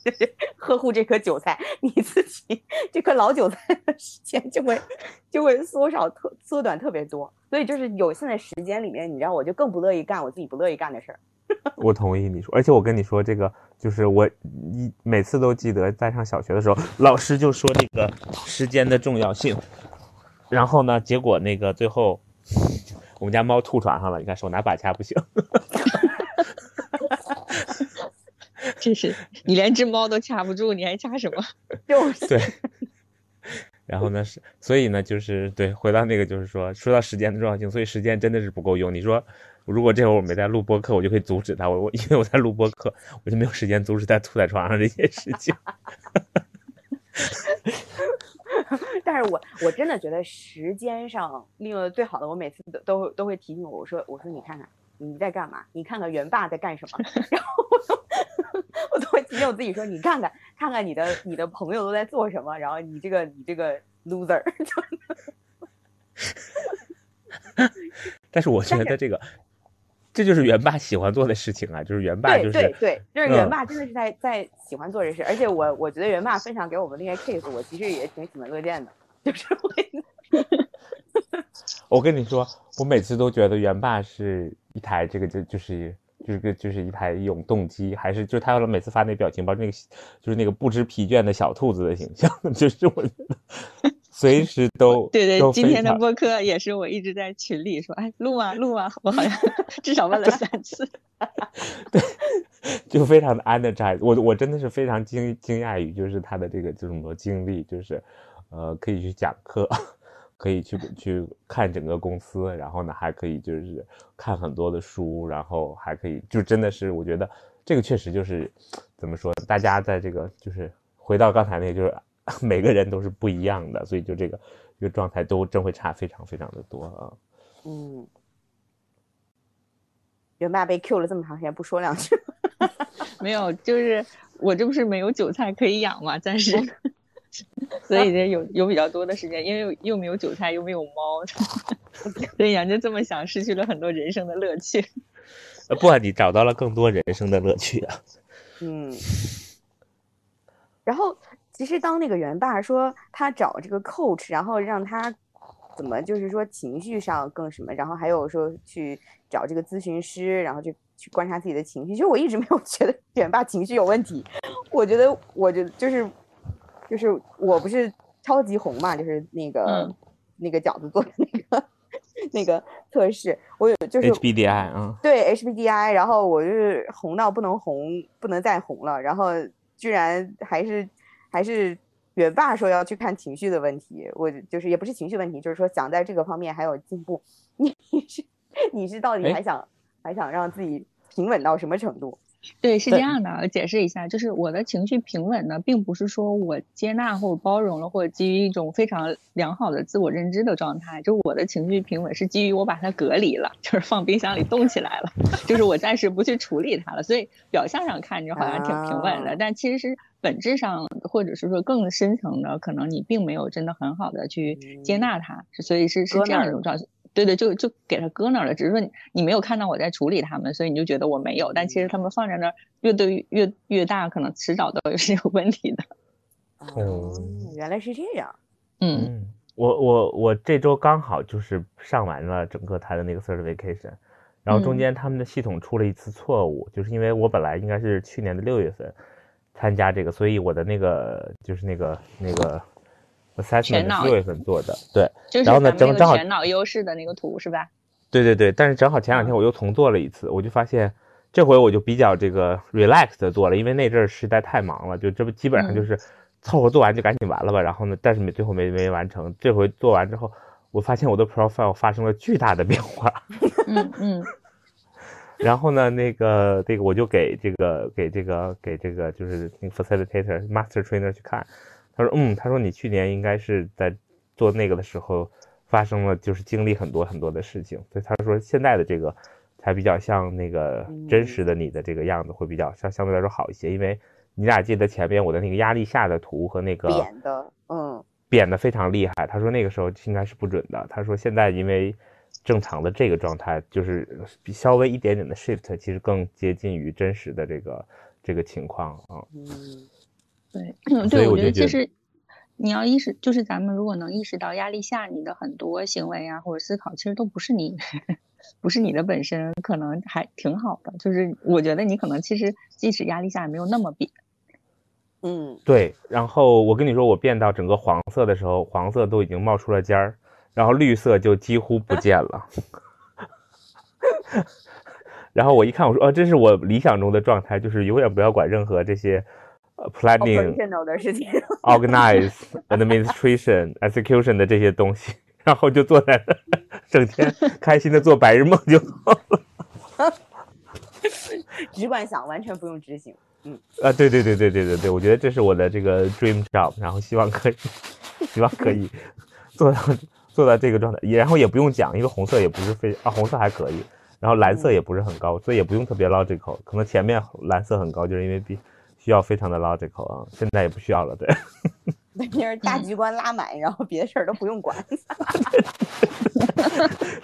就是呵护这颗韭菜，你自己这颗老韭菜的时间就会就会缩少特缩短特别多。所以就是有限的时间里面，你知道，我就更不乐意干我自己不乐意干的事儿。我同意你说，而且我跟你说，这个就是我一每次都记得在上小学的时候，老师就说这个时间的重要性，然后呢，结果那个最后我们家猫吐床上了，你看手拿把掐不行，真是 你连只猫都掐不住，你还掐什么？就是对。然后呢是，所以呢就是对，回到那个就是说，说到时间的重要性，所以时间真的是不够用。你说如果这会儿我没在录播课，我就可以阻止他，我我因为我在录播课，我就没有时间阻止他吐在床上这件事情。但是我我真的觉得时间上利用的最好的，我每次都都都会提醒我，我说我说你看看你在干嘛，你看看元爸在干什么，然后我都会提醒我自己说，你看看看看你的你的朋友都在做什么，然后你这个你这个 loser，但是我觉得这个，这就是元爸喜欢做的事情啊，就是元爸就是对对，就是元嗯爸真的是在在喜欢做这事，而且我我觉得元爸分享给我们那些 case，我其实也挺喜闻乐见的，就是 会。我跟你说，我每次都觉得元霸是一台这个就就是就是个就是一台永动机，还是就是他每次发那表情包，那个就是那个不知疲倦的小兔子的形象，就是我觉得随时 都对对都，今天的播客也是我一直在群里说，哎，录啊录啊，我好像至少问了三次。对就非常的 energize，我我真的是非常惊惊讶于就是他的这个这种多经历，就是呃可以去讲课，可以去去看整个公司，然后呢还可以就是看很多的书，然后还可以就真的是我觉得这个确实就是怎么说，大家在这个就是回到刚才那个就是 每个人都是不一样的，所以就这个这个状态都真会差非常非常的多啊。嗯，元霸被 Q 了这么长时间，不说两句吗？没有，就是我这不是没有韭菜可以养嘛，暂时，所以这有有比较多的时间，因为又又没有韭菜，又没有猫，所以杨就这么想，失去了很多人生的乐趣。呃不，你找到了更多人生的乐趣啊。嗯，然后其实当那个袁爸说他找这个 coach，然后让他怎么就是说情绪上更什么，然后还有说去找这个咨询师，然后就去观察自己的情绪。其实我一直没有觉得袁爸情绪有问题，我觉得我觉得就是就是我不是超级红嘛，就是那个、嗯那个饺子做的那个 那个测试，我有就是 HBDI 啊，对 HBDI，然后我就是红到不能红，不能再红了，然后居然还是还是原爸说要去看情绪的问题，我就是也不是情绪问题，就是说想在这个方面还有进步。你是你是到底哎还想还想让自己平稳到什么程度？对，是这样的，我解释一下，就是我的情绪平稳呢，并不是说我接纳或者包容了，或者基于一种非常良好的自我认知的状态，就我的情绪平稳是基于我把它隔离了，就是放冰箱里冻起来了，就是我暂时不去处理它了，所以表象上看着好像挺平稳的，啊但其实是本质上或者是说更深层的，可能你并没有真的很好的去接嗯。纳它，所以是是这样一种状态。对对，就就给它搁那儿了，只是说你你没有看到我在处理它们，所以你就觉得我没有，但其实它们放在那儿越堆越越大，可能迟早都是有问题的。哦，原来是这样。嗯嗯，我我我这周刚好就是上完了整个他的那个 certification，然后中嗯间他们的系统出了一次错误，就是因为我本来应该是去年的六月份参加这个，所以我的那个就是那个那个 assessment 全脑是六月份做的，对就是然后呢咱们正正好个全脑优势的那个图是吧？对对对，但是正好前两天我又重做了一次，我就发现这回我就比较这个 relax 的做了，因为那阵儿实在太忙了，就这不基本上就嗯是凑合做完就赶紧完了吧。然后呢，但是没最后没没完成。这回做完之后，我发现我的 profile 发生了巨大的变化。嗯嗯 然后呢，那个这个我就给这个给这个给这个就是那个 facilitator master trainer 去看，他说嗯，他说你去年应该是在做那个的时候发生了就是经历很多很多的事情，所以他说现在的这个才比较像那个真实的你的这个样子会比较相相对来说好一些，因为你俩记得前面我的那个压力下的图和那个扁的，嗯，扁的非常厉害。他说那个时候应该是不准的。他说现在因为正常的这个状态，就是比稍微一点点的 shift，其实更接近于真实的这个这个情况啊。嗯 对，嗯对，我觉得其实你要意识，就是咱们如果能意识到压力下你的很多行为啊或者思考，其实都不是你，不是你的本身，可能还挺好的。就是我觉得你可能其实即使压力下也没有那么扁。嗯，对，然后我跟你说，我变到整个黄色的时候，黄色都已经冒出了尖儿，然后绿色就几乎不见了。然后我一看，我说，哦，这是我理想中的状态，就是永远不要管任何这些呃 planning、operational 的事情，organize、administration、execution 的这些东西，然后就坐在那儿，整天 开心的做白日梦就好了。只管想，完全不用执行。嗯啊，对对对对对对对，我觉得这是我的这个 dream job，然后希望可以，希望可以做到做到这个状态，也然后也不用讲，因为红色也不是非啊，红色还可以，然后蓝色也不是很高，所以也不用特别 logical，可能前面蓝色很高，就是因为必需要非常的 logical 啊，现在也不需要了，对。那边儿大局观拉满，然后别的事儿都不用管。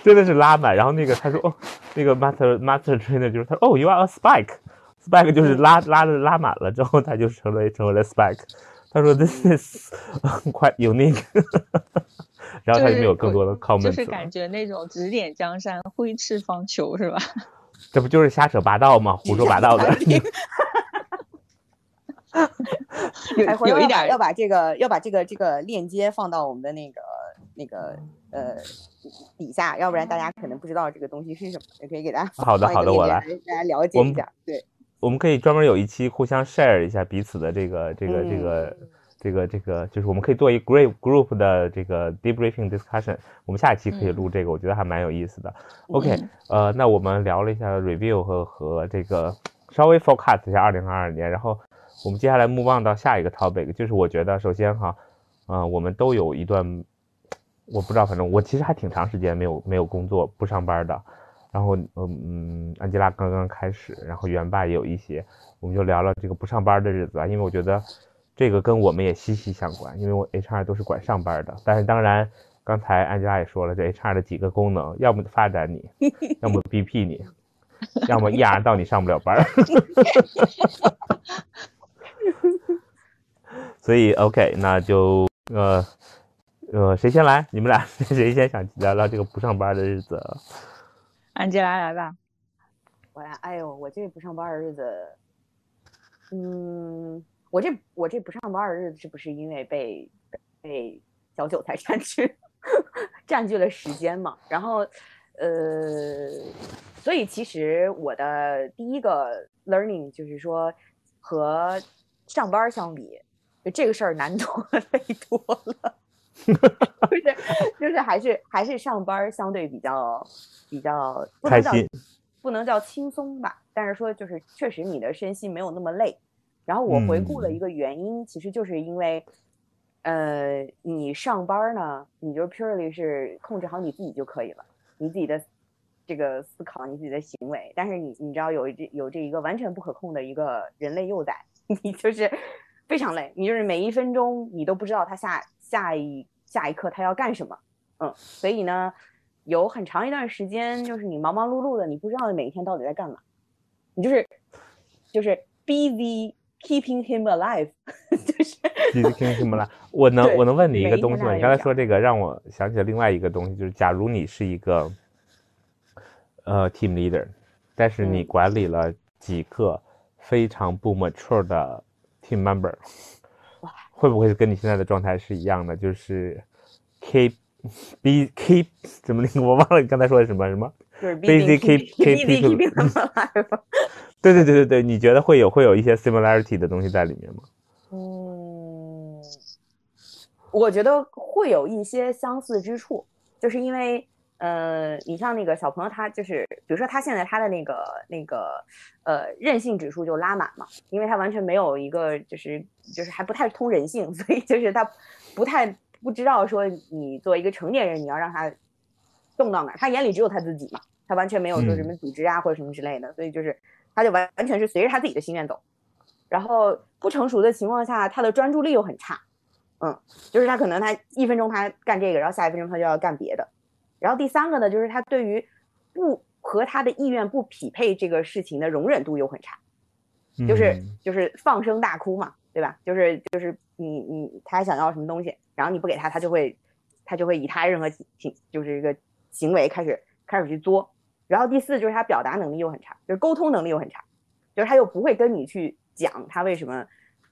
真的是拉满。然后那个他说哦，那个 master master trainer 就是他哦，you are a spike，spike 就是拉拉的拉满了之后，他就成为成为了 spike。他说 This is quite unique，然后他就没有更多的 comments，就是感觉那种指点江山、挥斥方遒是吧？这不就是瞎扯八道吗？胡说八道的。有有一点要把这个要把这个这个链接放到我们的那个那个呃底下，要不然大家可能不知道这个东西是什么，也可以给大家好的好的，我来大家了解一下。对，我们可以专门有一期互相 share 一下彼此的这个这个这个这个这个，就是我们可以做一 group group 的这个 debriefing discussion。我们下一期可以录这个，我觉得还蛮有意思的。OK，呃，那我们聊了一下 review 和和这个稍微 forecast 一下二零二二年，然后。我们接下来目望到下一个 topic，就是我觉得首先哈，嗯，我们都有一段，我不知道，反正我其实还挺长时间没有没有工作不上班的，然后嗯嗯，安吉拉刚刚开始，然后元爸也有一些，我们就聊聊这个不上班的日子啊，因为我觉得这个跟我们也息息相关，因为我 HR 都是管上班的，但是当然刚才安吉拉也说了，这 HR 的几个功能，要么发展你，要么 BP 你，要么 ER 到你上不了班。所以，OK，那就呃呃，谁先来？你们俩 谁先想聊聊这个不上班的日子？安吉拉来吧。我呀，哎呦，我这不上班的日子，嗯，我这我这不上班的日子是不是因为被被小韭菜 占据占据了时间嘛？然后，呃，所以其实我的第一个 learning 就是说。和上班相比，就这个事儿难多了，累多了。就是就是还是还是上班相对比较比较不能叫不能叫轻松吧，但是说就是确实你的身心没有那么累。然后我回顾了一个原因，其实就是因为，呃，你上班呢，你就 purely 是控制好你自己就可以了，你自己的。这个思考你自己的行为，但是你你知道有这有这一个完全不可控的一个人类幼崽，你就是非常累，你就是每一分钟你都不知道他下下一下一刻他要干什么，嗯，所以呢，有很长一段时间就是你忙忙碌碌的，你不知道你每一天到底在干嘛，你就是就是 busy keeping him alive，就是 busy keeping him alive。我能我能问你一个东西吗？你刚才说这个让我想起了另外一个东西，就是假如你是一个。呃，team leader，但是你管理了几个非常不 mature 的 team member，会不会跟你现在的状态是一样的？就是 keep be keep 怎么那个我忘了你刚才说的什么什么，busy keep keep people，对对对对对，你觉得会有会有一些 similarity 的东西在里面吗？嗯，我觉得会有一些相似之处，就是因为。呃，你像那个小朋友，他就是，比如说他现在他的那个那个，呃，韧性指数就拉满嘛，因为他完全没有一个就是就是还不太通人性，所以就是他不太不知道说你作为一个成年人，你要让他动到哪，他眼里只有他自己嘛，他完全没有说什么组织啊或者什么之类的，所以就是他就完完全是随着他自己的心愿走，然后不成熟的情况下，他的专注力又很差，嗯，就是他可能他一分钟他干这个，然后下一分钟他就要干别的。然后第三个呢，就是他对于不和他的意愿不匹配这个事情的容忍度又很差，就是就是放声大哭嘛，对吧？就是就是你你他想要什么东西，然后你不给他，他就会他就会以他任何行就是一个行为开始开始去作。然后第四就是他表达能力又很差，就是沟通能力又很差，就是他又不会跟你去讲他为什么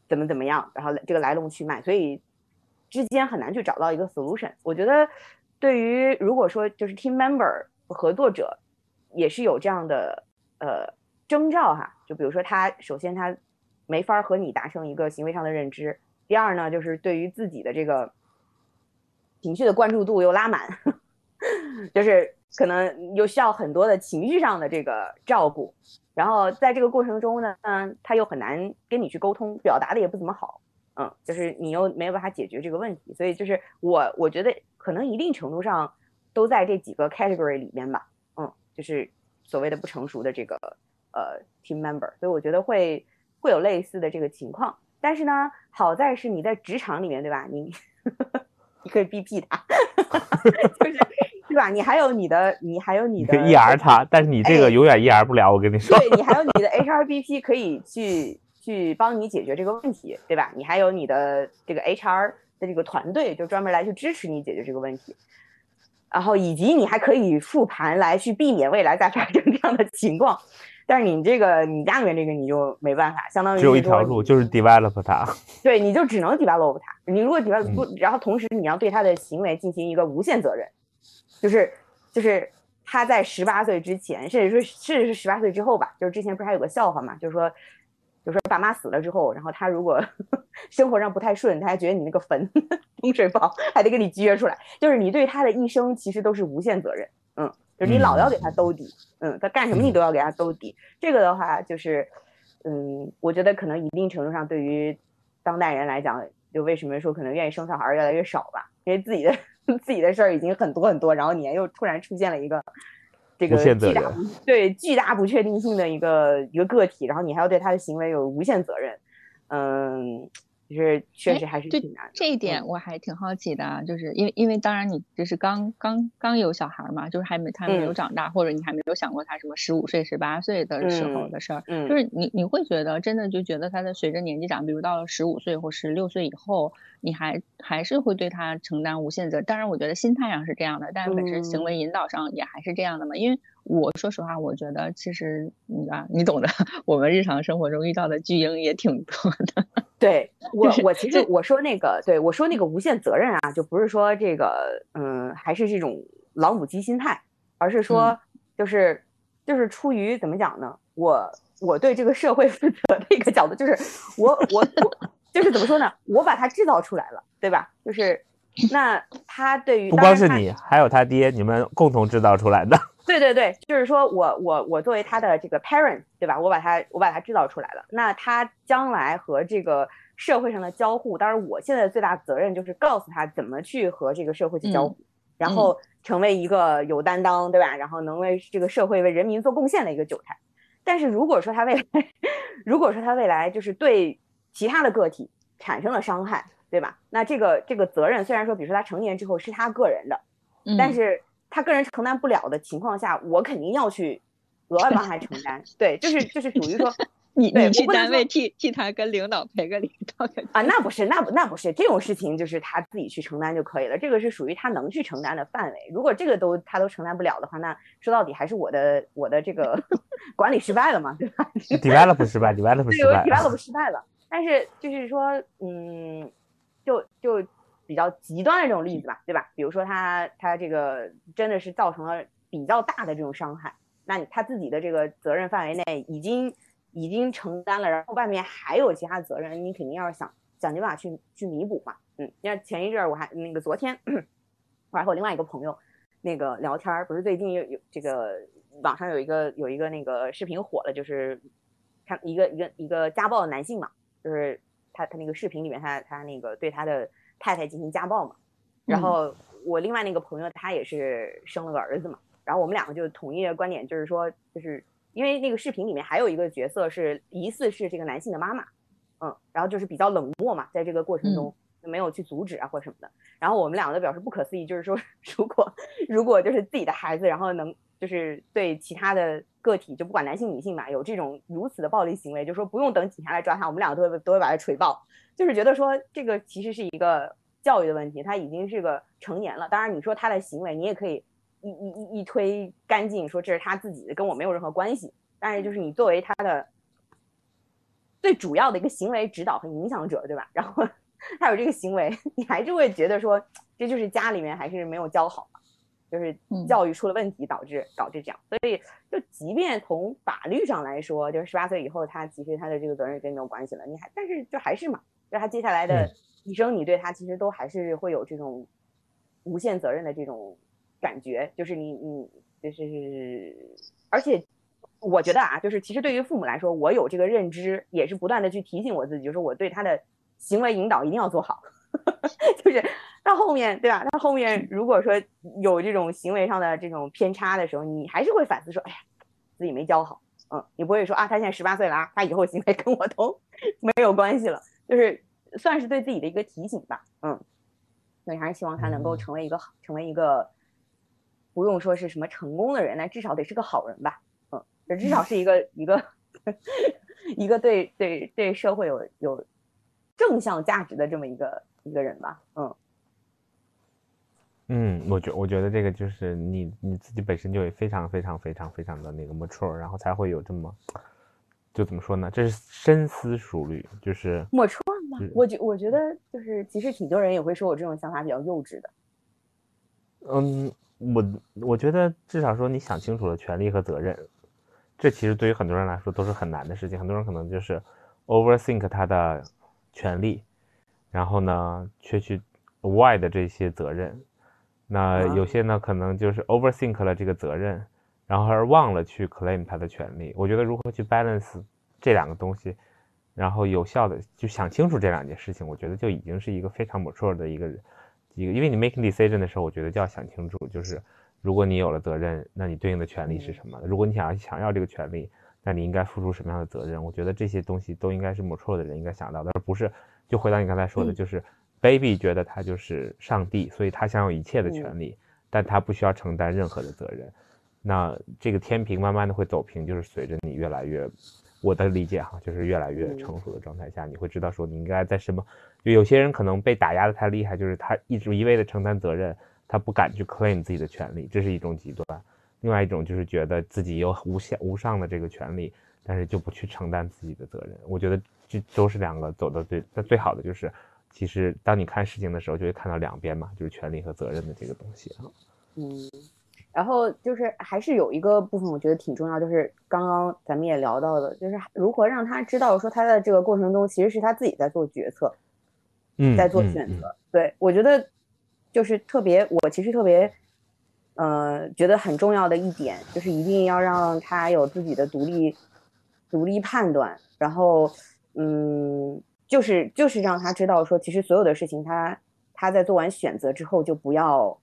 怎么怎么样，然后这个来龙去脉，所以之间很难去找到一个 solution。我觉得。对于如果说就是 team member 合作者，也是有这样的呃征兆哈，就比如说他首先他没法和你达成一个行为上的认知，第二呢就是对于自己的这个情绪的关注度又拉满，就是可能又需要很多的情绪上的这个照顾，然后在这个过程中呢，他又很难跟你去沟通，表达的也不怎么好。嗯，就是你又没有办法解决这个问题，所以就是我我觉得可能一定程度上都在这几个 category 里面吧。嗯，就是所谓的不成熟的这个呃 team member，所以我觉得会会有类似的这个情况。但是呢，好在是你在职场里面，对吧？你 你可以 BP 他，就是对吧？你还有你的，你还有你的 ER 他，但是你这个永远 ER 不了，我跟你说。对你还有你的 HRBP 可以去。去帮你解决这个问题，对吧？你还有你的这个 HR 的这个团队，就专门来去支持你解决这个问题。然后以及你还可以复盘来去避免未来再发生这样的情况。但是你这个你家里面这个你就没办法，相当于只有一条路，就是 develop 它。对，你就只能 develop 它。你如果 develop 不，然后同时你要对他的行为进行一个无限责任，就是就是他在十八岁之前，甚至说甚至是十八岁之后吧，就是之前不是还有个笑话嘛，就是说。就说爸妈死了之后，然后他如果 生活上不太顺，他还觉得你那个坟风水不好，还得给你撅出来。就是你对他的一生其实都是无限责任，嗯，就是你老要给他兜底，嗯，他干什么你都要给他兜底。这个的话，就是，嗯，我觉得可能一定程度上对于当代人来讲，就为什么说可能愿意生小孩越来越少吧，因为自己的 自己的事儿已经很多很多，然后你又突然出现了一个。这个巨大对巨大不确定性的一个一个个体，然后你还要对他的行为有无限责任，嗯。就是确实还是挺难的。这一点我还挺好奇的，就是因为因为当然你就是刚刚刚有小孩嘛，就是还没他没有长大，或者你还没有想过他什么十五岁十八岁的时候的事儿。嗯，就是你你会觉得真的就觉得他在随着年纪长，比如到了十五岁或十六岁以后，你还还是会对他承担无限责。当然，我觉得心态上是这样的，但是本身行为引导上也还是这样的嘛。因为我说实话，我觉得其实你啊，你懂的，我们日常生活中遇到的巨婴也挺多的。对我，我其实我说那个，对我说那个无限责任啊，就不是说这个，嗯，还是这种老母鸡心态，而是说，就是就是出于怎么讲呢？我我对这个社会负责的一个角度，就是我我我就是怎么说呢？我把它制造出来了，对吧？就是那他对于不光是你，还有他爹，你们共同制造出来的。对对对，就是说我我我作为他的这个 parent，对吧？我把他我把他制造出来了。那他将来和这个社会上的交互，当然我现在的最大责任就是告诉他怎么去和这个社会去交互，然后成为一个有担当，对吧？然后能为这个社会为人民做贡献的一个韭菜。但是如果说他未来，如果说他未来就是对其他的个体产生了伤害，对吧？那这个这个责任虽然说，比如说他成年之后是他个人的，但是。他个人承担不了的情况下，我肯定要去额外帮他承担。对，就是就是属于说，你你去单位替替他跟领导赔个礼道啊？那不是，那不那不是这种事情，就是他自己去承担就可以了。这个是属于他能去承担的范围。如果这个都他都承担不了的话，那说到底还是我的我的这个 管理失败了嘛，对吧？develop 失败，develop 失败，develop 失败了。但是就是说，嗯，就就。比较极端的这种例子吧，对吧？比如说他他这个真的是造成了比较大的这种伤害，那你他自己的这个责任范围内已经已经承担了，然后外面还有其他责任，你肯定要想想尽办法去去弥补嘛。嗯，你看前一阵儿我还那个昨天 我还和另外一个朋友那个聊天儿，不是最近有有这个网上有一个有一个那个视频火了，就是看一个一个一个家暴的男性嘛，就是他他那个视频里面他他那个对他的。太太进行家暴嘛，然后我另外那个朋友他也是生了个儿子嘛，然后我们两个就统一的观点就是说，就是因为那个视频里面还有一个角色是疑似是这个男性的妈妈，嗯，然后就是比较冷漠嘛，在这个过程中没有去阻止啊或什么的，然后我们两个都表示不可思议，就是说 如果如果就是自己的孩子，然后能就是对其他的个体就不管男性女性嘛，有这种如此的暴力行为，就说不用等警察来抓他，我们两个都会都会把他锤爆。就是觉得说这个其实是一个教育的问题，他已经是个成年了。当然，你说他的行为，你也可以一一一一推干净，说这是他自己的，跟我没有任何关系。但是，就是你作为他的最主要的一个行为指导和影响者，对吧？然后 他有这个行为，你还是会觉得说这就是家里面还是没有教好，就是教育出了问题，导致导致这样。所以，就即便从法律上来说，就是十八岁以后，他其实他的这个责任跟没有关系了。你还但是就还是嘛。就他接下来的一生，你对他其实都还是会有这种无限责任的这种感觉，就是你你就是，而且我觉得啊，就是其实对于父母来说，我有这个认知，也是不断的去提醒我自己，就是我对他的行为引导一定要做好，就是到后面对吧？到后面如果说有这种行为上的这种偏差的时候，你还是会反思说，哎呀，自己没教好，嗯，你不会说啊，他现在十八岁了啊，他以后行为跟我都 没有关系了。就是算是对自己的一个提醒吧，嗯，所以还是希望他能够成为一个好，成为一个不用说是什么成功的人，那至少得是个好人吧，嗯，这至少是一个一个 一个对对对社会有有正向价值的这么一个一个人吧，嗯。嗯，我觉我觉得这个就是你你自己本身就非常非常非常非常的那个 mature，然后才会有这么，就怎么说呢？这是深思熟虑，就是 mature 吗？我觉我觉得就是其实挺多人也会说我这种想法比较幼稚的。嗯，我我觉得至少说你想清楚了权利和责任，这其实对于很多人来说都是很难的事情。很多人可能就是 overthink 他的权利，然后呢却去 avoid 这些责任。那有些呢，可能就是 overthink 了这个责任，然后而忘了去 claim 他的权利。我觉得如何去 balance 这两个东西，然后有效的就想清楚这两件事情，我觉得就已经是一个非常 mature 的一个一个。因为你 making decision 的时候，我觉得就要想清楚，就是如果你有了责任，那你对应的权利是什么？如果你想要想要这个权利，那你应该付出什么样的责任？我觉得这些东西都应该是 mature 的人应该想到的，而不是就回到你刚才说的，就是。Baby 觉得他就是上帝，所以他享有一切的权利，但他不需要承担任何的责任。那这个天平慢慢的会走平，就是随着你越来越，我的理解哈，就是越来越成熟的状态下，你会知道说你应该在什么。就有些人可能被打压的太厉害，就是他一直一味的承担责任，他不敢去 claim 自己的权利，这是一种极端。另外一种就是觉得自己有无限无上的这个权利，但是就不去承担自己的责任。我觉得这都是两个走的最那最好的就是。其实，当你看事情的时候，就会看到两边嘛，就是权利和责任的这个东西啊。嗯，然后就是还是有一个部分，我觉得挺重要，就是刚刚咱们也聊到的，就是如何让他知道说他在这个过程中其实是他自己在做决策，嗯，在做选择。对我觉得就是特别，我其实特别，呃，觉得很重要的一点就是一定要让他有自己的独立、独立判断，然后，嗯。就是就是让他知道说，其实所有的事情，他他在做完选择之后，就不要，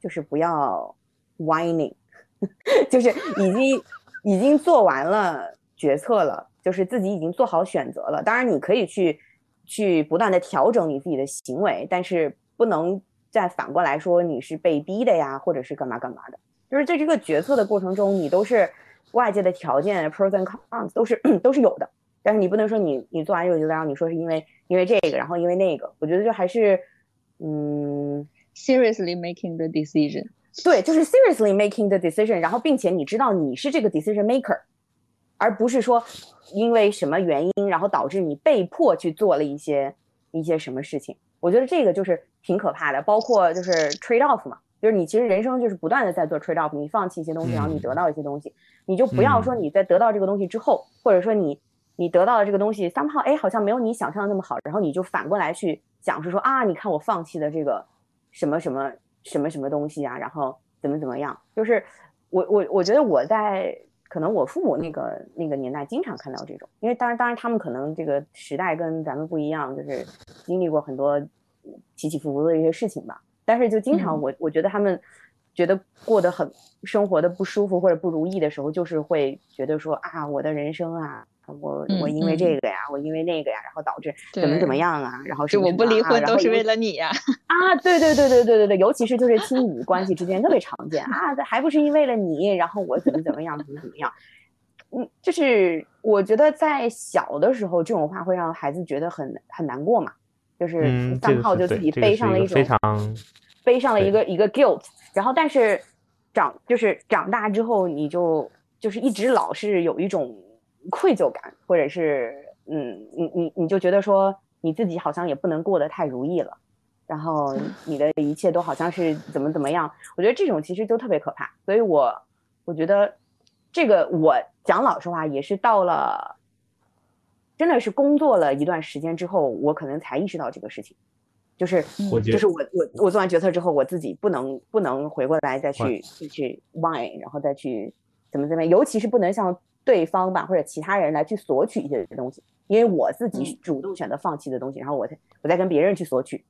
就是不要 whining，就是已经已经做完了决策了，就是自己已经做好选择了。当然，你可以去去不断的调整你自己的行为，但是不能再反过来说你是被逼的呀，或者是干嘛干嘛的。就是在这个决策的过程中，你都是外界的条件 pros and cons 都是 都是有的。但是你不能说你你做完这个决策，然后你说是因为因为这个，然后因为那个，我觉得就还是，嗯，seriously making the decision，对，就是 seriously making the decision，然后并且你知道你是这个 decision maker，而不是说因为什么原因，然后导致你被迫去做了一些一些什么事情。我觉得这个就是挺可怕的，包括就是 trade off 嘛，就是你其实人生就是不断的在做 trade off，你放弃一些东西，然后你得到一些东西，你就不要说你在得到这个东西之后，或者说你。你得到了这个东西，somehow 哎，好像没有你想象的那么好，然后你就反过来去讲是说啊，你看我放弃的这个什么什么什么什么东西啊，然后怎么怎么样，就是我我我觉得我在可能我父母那个那个年代经常看到这种，因为当然当然他们可能这个时代跟咱们不一样，就是经历过很多起起伏伏的一些事情吧，但是就经常我我觉得他们觉得过得很生活的不舒服或者不如意的时候，就是会觉得说啊，我的人生啊。我我因为这个呀，我因为那个呀，然后导致怎么怎么样啊，然后是我不离婚都是为了你呀。啊，对对对对对对对，尤其是就是亲子关系之间特别常见啊，还不是因为了你，然后我怎么怎么样怎么怎么样，嗯，就是我觉得在小的时候这种话会让孩子觉得很很难过嘛，就是三号就自己背上了一种非常背上了一个一个 guilt，然后但是长就是长大之后你就就是一直老是有一种。愧疚感，或者是嗯，你你你就觉得说你自己好像也不能过得太如意了，然后你的一切都好像是怎么怎么样，我觉得这种其实就特别可怕。所以我我觉得这个我讲老实话，也是到了真的是工作了一段时间之后，我可能才意识到这个事情，就是就是我我我做完决策之后，我自己不能不能回过来再去去 why，然后再去怎么怎么样，尤其是不能向。对方吧，或者其他人来去索取一些东西，因为我自己主动选择放弃的东西，然后我我再跟别人去索取，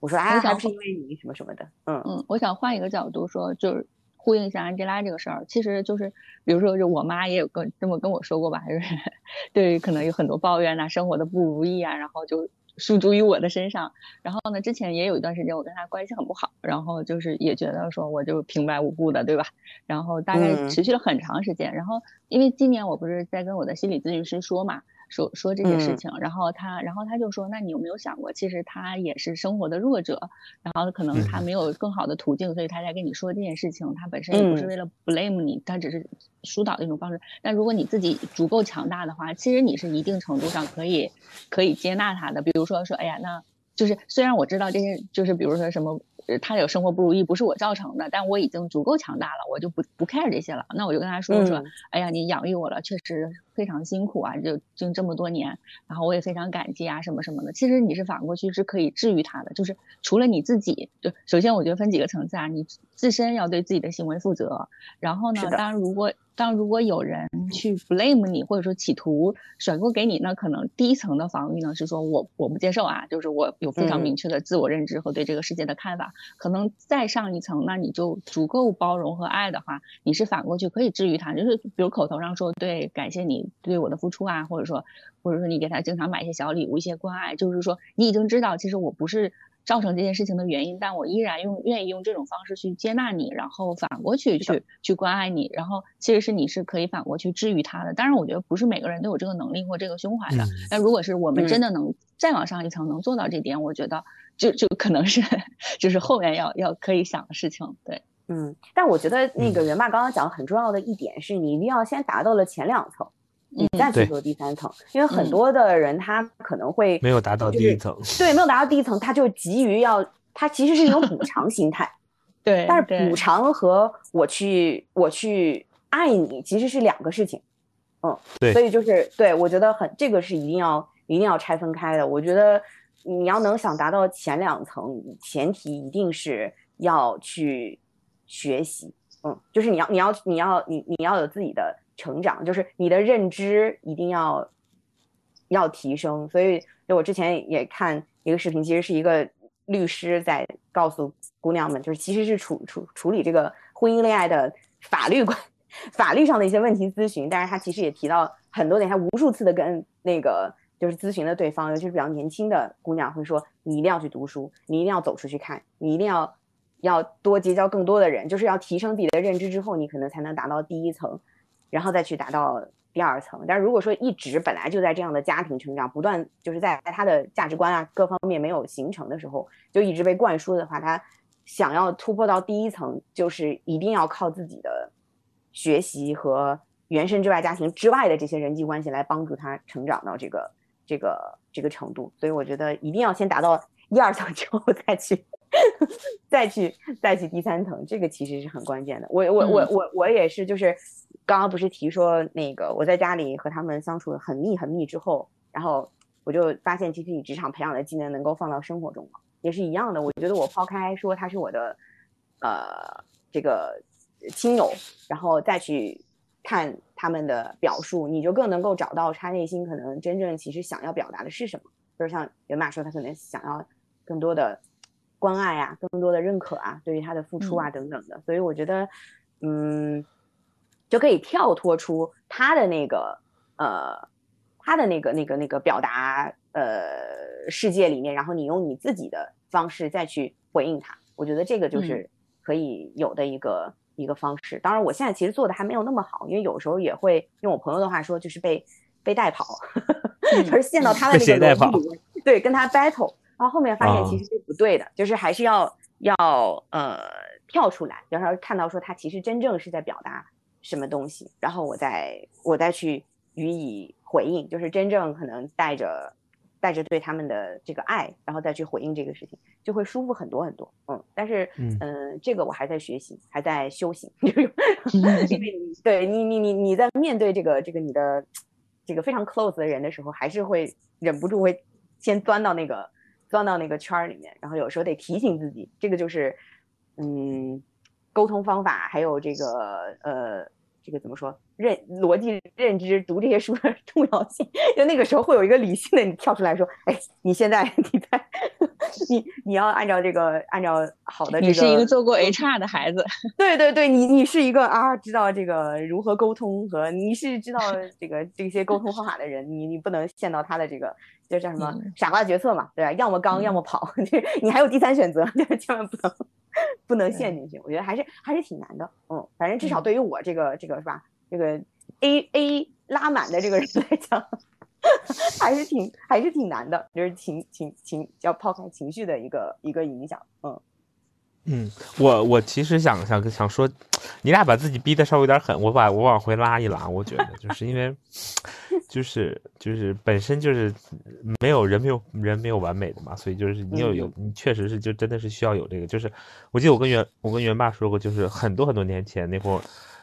我说哎，还不是因为你什么什么的，嗯。嗯，我想换一个角度说，就是呼应一下安吉拉这个事儿，其实就是，比如说就我妈也有跟这么跟我说过吧，就是 对可能有很多抱怨呐，生活的不如意啊，然后就诉诸于我的身上。然后呢，之前也有一段时间我跟她关系很不好，然后就是也觉得说我就平白无故的，对吧？然后大概持续了很长时间。然后因为今年我不是在跟我的心理咨询师说嘛。说说这些事情，然后他，然后他就说，那你有没有想过，其实他也是生活的弱者，然后可能他没有更好的途径，所以他才跟你说这件事情，他本身也不是为了 blame 你，他只是疏导的一种方式。但如果你自己足够强大的话，其实你是一定程度上可以可以接纳他的。比如说说，哎呀，那就是虽然我知道这些，就是比如说什么。他有生活不如意，不是我造成的，但我已经足够强大了，我就不不 care 这些了。那我就跟他说说，哎呀，你养育我了，确实非常辛苦啊，就就这么多年，然后我也非常感激啊，什么什么的。其实你是反过去是可以治愈他的，就是除了你自己，就首先我觉得分几个层次啊，你自身要对自己的行为负责，然后呢，当然如果。当如果有人去 blame 你，或者说企图甩锅给你，那可能第一层的防御呢是说我我不接受啊，就是我有非常明确的自我认知和对这个世界的看法。可能再上一层，那你就足够包容和爱的话，你是反过去可以治愈他，就是比如口头上说对，感谢你对我的付出啊，或者说或者说你给他经常买一些小礼物、一些关爱，就是说你已经知道，其实我不是。造成这件事情的原因，但我依然用愿意用这种方式去接纳你，然后反过去去去关爱你，然后其实是你是可以反过去治愈他的。当然，我觉得不是每个人都有这个能力或这个胸怀的。那如果是我们真的能再往上一层能做到这点，我觉得就就可能是就是后面要要可以想的事情。对，嗯，但我觉得那个人吧，刚刚讲很重要的一点是你一定要先达到了前两层。你再去做第三层，因为很多的人他可能会没有达到第一层，对，没有达到第一层，他就急于要，他其实是一种补 偿心态，对，但是补偿和我去我去爱你其实是两个事情，嗯，对，所以就是对我觉得很这个是一定要一定要拆分开的。我觉得你要能想达到前两层，前提一定是要去学习，嗯，就是你要你要你要你你要有自己的。成长就是你的认知一定要要提升，所以就我之前也看一个视频，其实是一个律师在告诉姑娘们，就是其实是处处处理这个婚姻恋爱的法律关 法律上的一些问题咨询，但是他其实也提到很多点，他无数次的跟那个就是咨询的对方，尤其是比较年轻的姑娘会说，你一定要去读书，你一定要走出去看，你一定要要多结交更多的人，就是要提升自己的认知之后，你可能才能达到第一层。然后再去达到第二层，但是如果说一直本来就在这样的家庭成长，不断就是在他的价值观啊各方面没有形成的时候，就一直被灌输的话，他想要突破到第一层，就是一定要靠自己的学习和原生之外家庭之外的这些人际关系来帮助他成长到这个这个这个程度。所以我觉得一定要先达到一二层之后再去 再去再去第三层，这个其实是很关键的。我我我我我也是就是。刚刚不是提说那个我在家里和他们相处很密很密之后，然后我就发现其实你职场培养的技能能够放到生活中也是一样的。我觉得我抛开说他是我的，呃，这个亲友，然后再去看他们的表述，你就更能够找到他内心可能真正其实想要表达的是什么。就是像袁马说，他可能想要更多的关爱啊，更多的认可啊，对于他的付出啊等等的。所以我觉得，嗯。就可以跳脱出他的那个呃，他的那个那个那个表达呃世界里面，然后你用你自己的方式再去回应他。我觉得这个就是可以有的一个一个方式。当然，我现在其实做的还没有那么好，因为有时候也会用我朋友的话说，就是被被带跑，就是陷到他的那个逻辑里面，对，跟他 battle，然后后面发现其实是不对的，就是还是要要呃跳出来，然后看到说他其实真正是在表达。什么东西，然后我再我再去予以回应，就是真正可能带着带着对他们的这个爱，然后再去回应这个事情，就会舒服很多很多。嗯，但是嗯，这个我还在学习，还在修行。因为对你你你你在面对这个这个你的这个非常 close 的人的时候，还是会忍不住会先钻到那个钻到那个圈儿里面，然后有时候得提醒自己，这个就是嗯。沟通方法，还有这个呃，这个怎么说？认逻辑认知，读这些书的 重要性。就那个时候会有一个理性的你跳出来说：“哎，你现在 你在你你要按照这个按照好的这个，你是一个做过 HR 的孩子，对对对，你你是一个啊，知道这个如何沟通和你是知道这个这些沟通方法的人，你你不能陷到他的这个就叫什么傻瓜决策嘛，对吧？要么刚，要么跑，你还有第三选择，就是千万不能 不能陷进去。我觉得还是还是挺难的，嗯，反正至少对于我这个这个是吧，这个 A A 拉满的这个人来讲。还是挺还是挺难的，就是情情情要抛开情绪的一个一个影响，嗯嗯，我我其实想想想说，你俩把自己逼得稍微有点狠，我把我往回拉一拉，我觉得就是因为 就是就是本身就是没有人没有人没有完美的嘛，所以就是你有有你确实是就真的是需要有这个，就是我记得我跟袁我跟袁爸说过，就是很多很多年前那会儿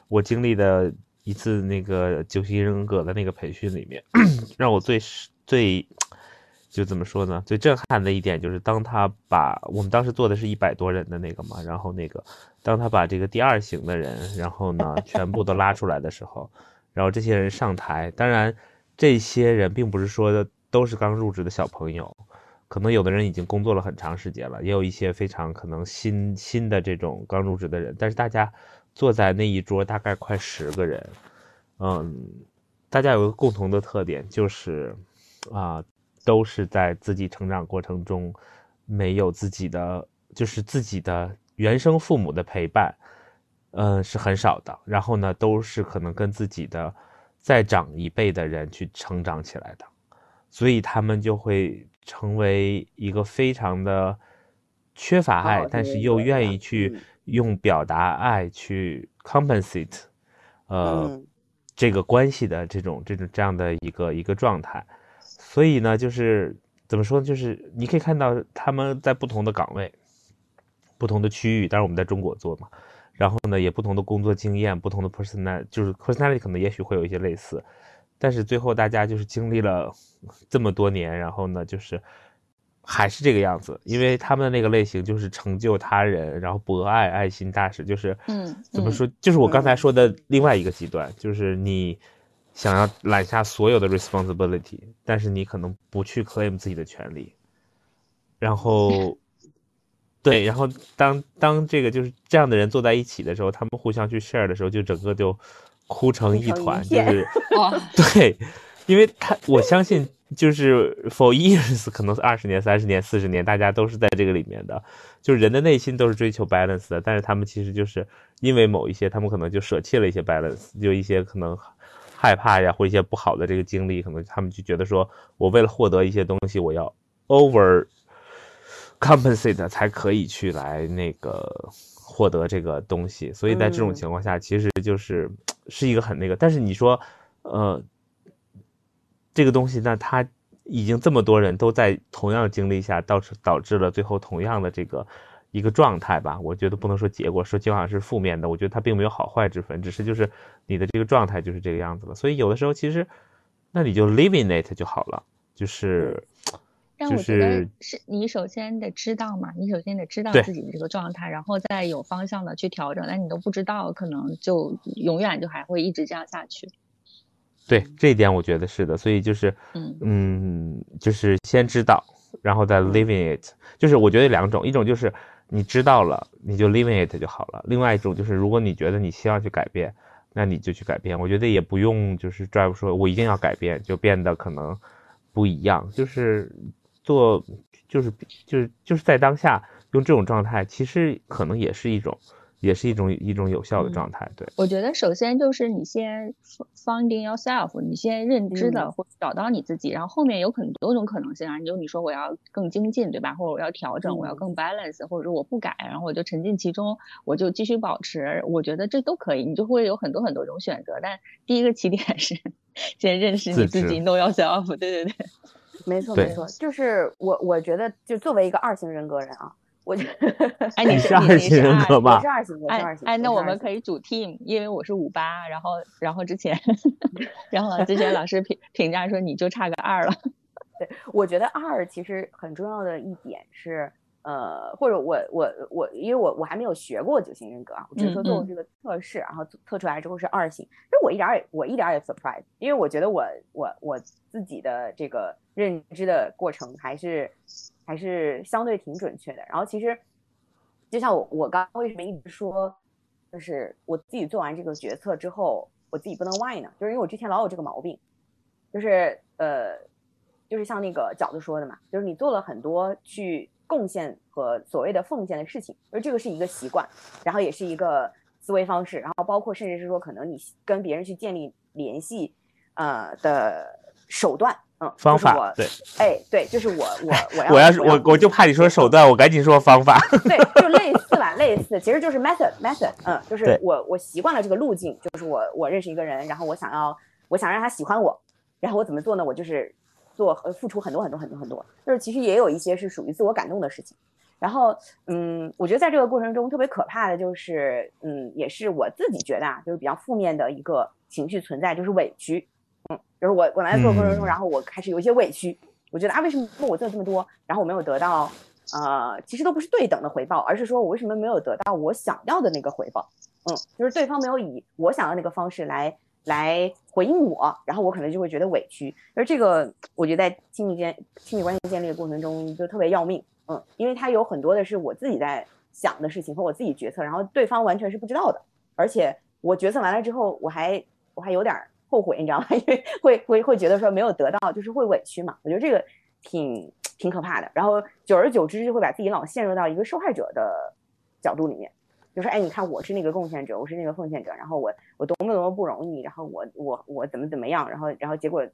我经历的。一次那个九型人格的那个培训里面，让我最最就怎么说呢？最震撼的一点就是，当他把我们当时做的是一百多人的那个嘛，然后那个当他把这个第二型的人，然后呢全部都拉出来的时候，然后这些人上台，当然这些人并不是说都是刚入职的小朋友，可能有的人已经工作了很长时间了，也有一些非常可能新新的这种刚入职的人，但是大家。坐在那一桌大概快十个人，嗯，大家有个共同的特点，就是啊，都是在自己成长过程中没有自己的，就是自己的原生父母的陪伴，嗯，是很少的。然后呢，都是可能跟自己的再长一辈的人去成长起来的，所以他们就会成为一个非常的缺乏爱，但是又愿意去。用表达爱去 compensate，呃，这个关系的这种这种这样的一个一个状态，所以呢，就是怎么说呢？就是你可以看到他们在不同的岗位、不同的区域，当然我们在中国做嘛，然后呢，也不同的工作经验、不同的 personality，就是 personality 可能也许会有一些类似，但是最后大家就是经历了这么多年，然后呢，就是。还是这个样子，因为他们的那个类型就是成就他人，然后博爱、爱心大使，就是嗯，怎么说？就是我刚才说的另外一个极端，就是你想要揽下所有的 responsibility，但是你可能不去 claim 自己的权利，然后 对，然后当当这个就是这样的人坐在一起的时候，他们互相去 share 的时候，就整个就哭成一团，就是 对，因为他我相信。就是 for years，可能是二十年、三十年、四十年，大家都是在这个里面的。就是人的内心都是追求 balance 的，但是他们其实就是因为某一些，他们可能就舍弃了一些 balance，就一些可能害怕呀，或一些不好的这个经历，可能他们就觉得说，我为了获得一些东西，我要 over compensate 才可以去来那个获得这个东西。所以在这种情况下，其实就是是一个很那个。但是你说，呃。这个东西，那他已经这么多人都在同样经历下，导致导致了最后同样的这个一个状态吧？我觉得不能说结果，说结果是负面的。我觉得它并没有好坏之分，只是就是你的这个状态就是这个样子了。所以有的时候其实，那你就 live in it 就好了。就是，就是是你首先得知道嘛，你首先得知道自己的这个状态，然后再有方向的去调整。那你都不知道，可能就永远就还会一直这样下去。对这一点，我觉得是的，所以就是，嗯嗯就是先知道，然后再 living it，就是我觉得两种，一种就是你知道了，你就 living it 就好了；，另外一种就是，如果你觉得你希望去改变，那你就去改变。我觉得也不用就是 drive 说，我一定要改变，就变得可能不一样。就是做，就是就是就是在当下用这种状态，其实可能也是一种。也是一种一种有效的状态，对。我觉得首先就是你先 finding yourself，你先认知的或找到你自己，然后后面有很多种可能性啊。你就你说我要更精进，对吧？或者我要调整，我要更 balance，或者说我不改，然后我就沉浸其中，我就继续保持。我觉得这都可以，你就会有很多很多种选择。但第一个起点是先认识你自己，know yourself。对对对，没错没错，就是我我觉得就作为一个二型人格人啊。我觉 得，哎，你是二型人格吧？我是二型，我是二型。哎，那我们可以组 team，因为我是五八，然后，然后之前，然后之前老师评评价说你就差个二了。对，我觉得二其实很重要的一点是，呃，或者我我我，因为我我还没有学过九型人格啊，我只是说做过这个测试，然后测出来之后是二型。其实我一点也我一点也 surprise，因为我觉得我我我自己的这个认知的过程还是。还是相对挺准确的。然后其实就像我我刚刚为什么一直说，就是我自己做完这个决策之后，我自己不能 why 呢？就是因为我之前老有这个毛病，就是呃，就是像那个饺子说的嘛，就是你做了很多去贡献和所谓的奉献的事情，而这个是一个习惯，然后也是一个思维方式，然后包括甚至是说可能你跟别人去建立联系，呃的手段，嗯，方法就是我对，哎，对，就是我我我要我要是我我就怕你说手段，我赶紧说方法。对，就类似吧，类似，其实就是 method method，嗯，就是我我习惯了这个路径，就是我我认识一个人，然后我想要我想让他喜欢我，然后我怎么做呢？我就是做呃付出很多很多很多很多，就是其实也有一些是属于自我感动的事情。然后，嗯，我觉得在这个过程中特别可怕的就是，嗯，也是我自己觉得啊，就是比较负面的一个情绪存在，就是委屈。嗯，就是我我来做过程中，嗯然后我开始有一些委屈，我觉得啊，为什么我做了这么多，然后我没有得到，呃，其实都不是对等的回报，而是说我为什么没有得到我想要的那个回报？嗯，就是对方没有以我想要那个方式来来回应我，然后我可能就会觉得委屈。而这个，我觉得在亲密间亲密关系建立的过程中就特别要命。嗯，因为它有很多的是我自己在想的事情和我自己决策，然后对方完全是不知道的。而且我决策完了之后，我还我还有点儿后悔，你知道吗？因为会会会觉得说没有得到，就是会委屈嘛。我觉得这个挺挺可怕的。然后久而久之就会把自己老陷入到一个受害者的角度里面，就是哎，你看我是那个贡献者，我是那个奉献者，然后我我多么多么不容易，然后我我我怎么怎么样，然后然后结果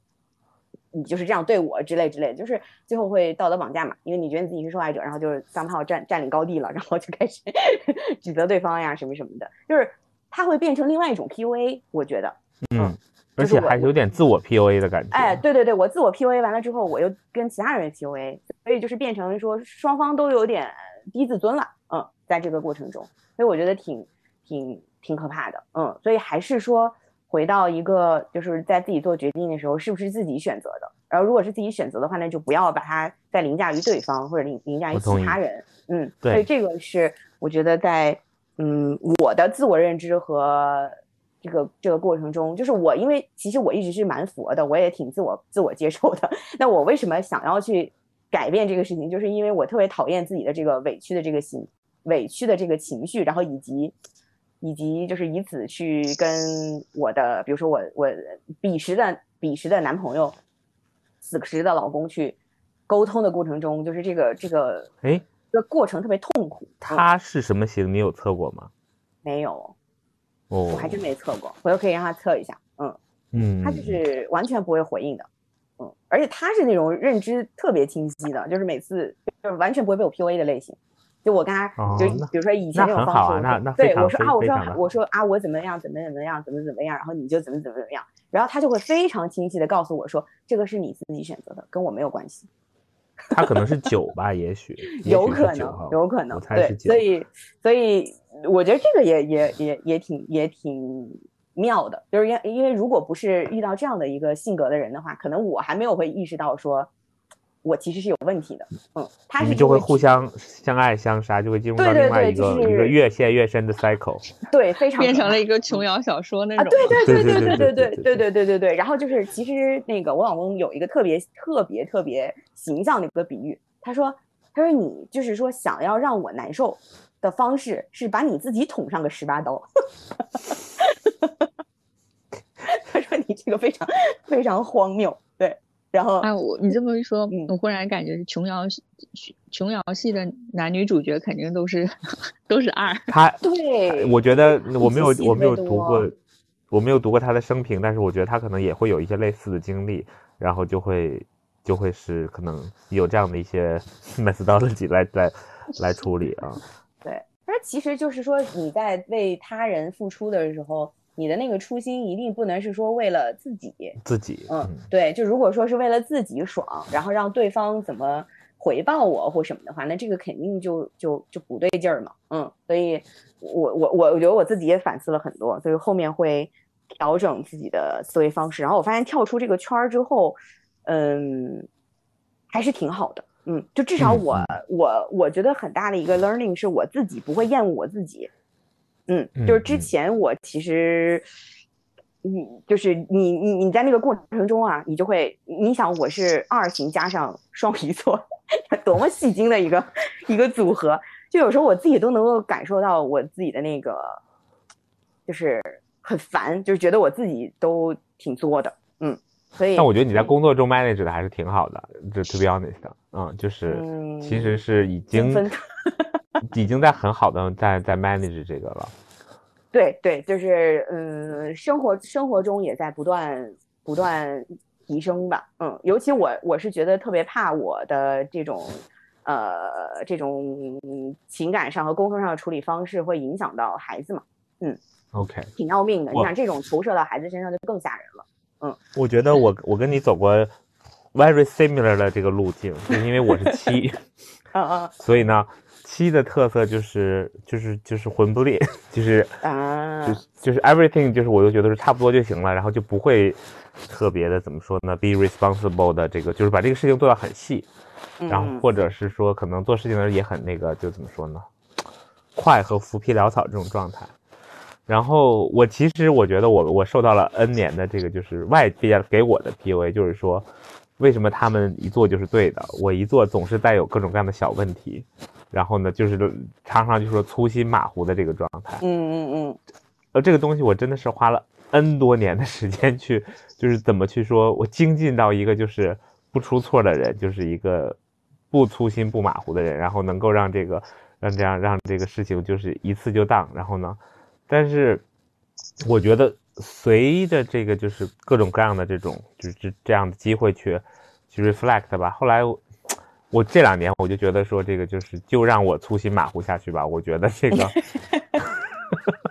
你就是这样对我之类之类，就是最后会道德绑架嘛，因为你觉得你自己是受害者，然后就是三炮占占领高地了，然后就开始 指责对方呀什么什么的，就是它会变成另外一种 PUA，我觉得。嗯，而且还是有点自我 PUA 的感觉。哎，对对对，我自我 PUA 完了之后，我又跟其他人 PUA，所以就是变成说双方都有点低自尊了，嗯，在这个过程中，所以我觉得挺挺挺可怕的，嗯，所以还是说回到一个就是在自己做决定的时候，是不是自己选择的？然后如果是自己选择的话，那就不要把它再凌驾于对方或者凌凌驾于其他人，嗯，对所以这个是我觉得在嗯我的自我认知和这个这个过程中，就是我因为其实我一直是蛮佛的，我也挺自我自我接受的。那我为什么想要去改变这个事情，就是因为我特别讨厌自己的这个委屈的这个心，委屈的这个情绪，然后以及以及就是以此去跟我的，比如说我我彼时的彼时的男朋友，此时的老公去沟通的过程中，就是这个这个哎，这个过程特别痛苦。嗯他是什么型？你有测过吗？没有，哦，我还真没测过，回头可以让他测一下。嗯。嗯，他就是完全不会回应的，嗯，而且他是那种认知特别清晰的，就是每次就是完全不会被我 PUA 的类型。就我跟他，就比如说以前那种方式，对我说啊，我说我说啊，我怎么样怎么怎么样怎么怎么样，然后你就怎么怎么怎么样，然后他就会非常清晰的告诉我说，这个是你自己选择的，跟我没有关系。他可能是酒吧，也许 有可能，有可能对所以所以我觉得这个也也也也挺也挺妙的，就是因因为如果不是遇到这样的一个性格的人的话，可能我还没有会意识到说，我其实是有问题的，嗯，他是你们就会互相相爱相杀，就会进入对对到另外一对就是个一个越陷越深的 cycle。对非常变成了一个琼瑶小说那啊，种。对对对对对对对对对对对对对对对。然后就是，其实那个我老公有一个特别特别特别形象的一个比喻，他说，他说你就是说想要让我难受的方式是把你自己捅上个十八刀。他说你这个非常非常荒谬，对。然后哎，我你这么一说嗯，我忽然感觉琼瑶系琼瑶系的男女主角肯定都是都是二。他，对，我觉得我没有我没有读过，我没有读过他的生平，但是我觉得他可能也会有一些类似的经历，然后就会就会是可能有这样的一些 methodology 来来来处理啊。对，而其实就是说你在为他人付出的时候，你的那个初心一定不能是说为了自己，自己，嗯，对，就如果说是为了自己爽，然后让对方怎么回报我或什么的话，那这个肯定就就就不对劲儿嘛，嗯，所以我我我我觉得我自己也反思了很多，所以后面会调整自己的思维方式，然后我发现跳出这个圈儿之后，嗯，还是挺好的，嗯，就至少嗯我、我我觉得很大的一个 learning 是我自己不会厌恶我自己，嗯，就是之前我其实，你就是你你你在那个过程中啊，你就会，你想我是二型加上双鱼座，多么戏精的一个一个组合。就有时候我自己都能够感受到我自己的那个，就是很烦，就是觉得我自己都挺作的，嗯。所以，但我觉得你在工作中 manage 的还是挺好的，就 to be honest，嗯，就是其实是已经 已经在很好的在在 manage 这个了。对对，就是嗯，生活生活中也在不断不断提升吧，嗯，尤其我我是觉得特别怕我的这种呃这种情感上和沟通上的处理方式会影响到孩子嘛，嗯，OK，挺要命的，你想这种投射到孩子身上就更吓人了。嗯，我觉得我我跟你走过 very similar 的这个路径，就是因为我是七，啊啊，所以呢，七的特色就是就是就是魂不吝，就是啊，就是就是 everything，就是我都觉得是差不多就行了，然后就不会特别的怎么说呢，be responsible 的这个，就是把这个事情做到很细，然后或者是说可能做事情的时候也很那个，就怎么说呢，快和浮皮潦草这种状态。然后我其实我觉得我我受到了 N 年的这个就是外界给我的 PUA，就是说为什么他们一做就是对的，我一做总是带有各种各样的小问题，然后呢就是常常就说粗心马虎的这个状态。嗯嗯嗯。呃，这个东西我真的是花了 N 多年的时间去，就是怎么去说我精进到一个就是不出错的人，就是一个不粗心不马虎的人，然后能够让这个让这样让这个事情就是一次就当，然后呢。但是，我觉得随着这个就是各种各样的这种就是这样的机会去去 reflect 吧。后来我这两年我就觉得说这个就是就让我粗心马虎下去吧。我觉得这个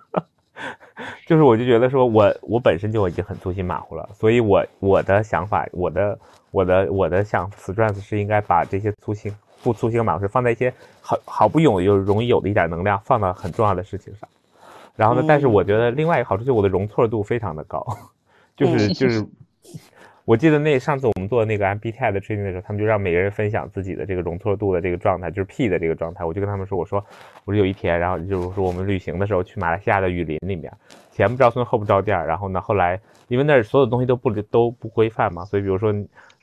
就是我就觉得说我我本身就已经很粗心马虎了，所以我我的想法我的我的我的想 stress 是应该把这些粗心不粗心马虎是放在一些好好不容易又容易有的一点能量放到很重要的事情上。然后呢？但是我觉得另外一个好处就是我的容错度非常的高，就 是就是，我记得那上次我们做那个 MBTI 的 training 的时候，他们就让每个人分享自己的这个容错度的这个状态，就是 P 的这个状态。我就跟他们说，我说我说有一天，然后就是说我们旅行的时候去马来西亚的雨林里面，前不着村后不着店，然后呢后来因为那儿所有东西都不都不规范嘛，所以比如说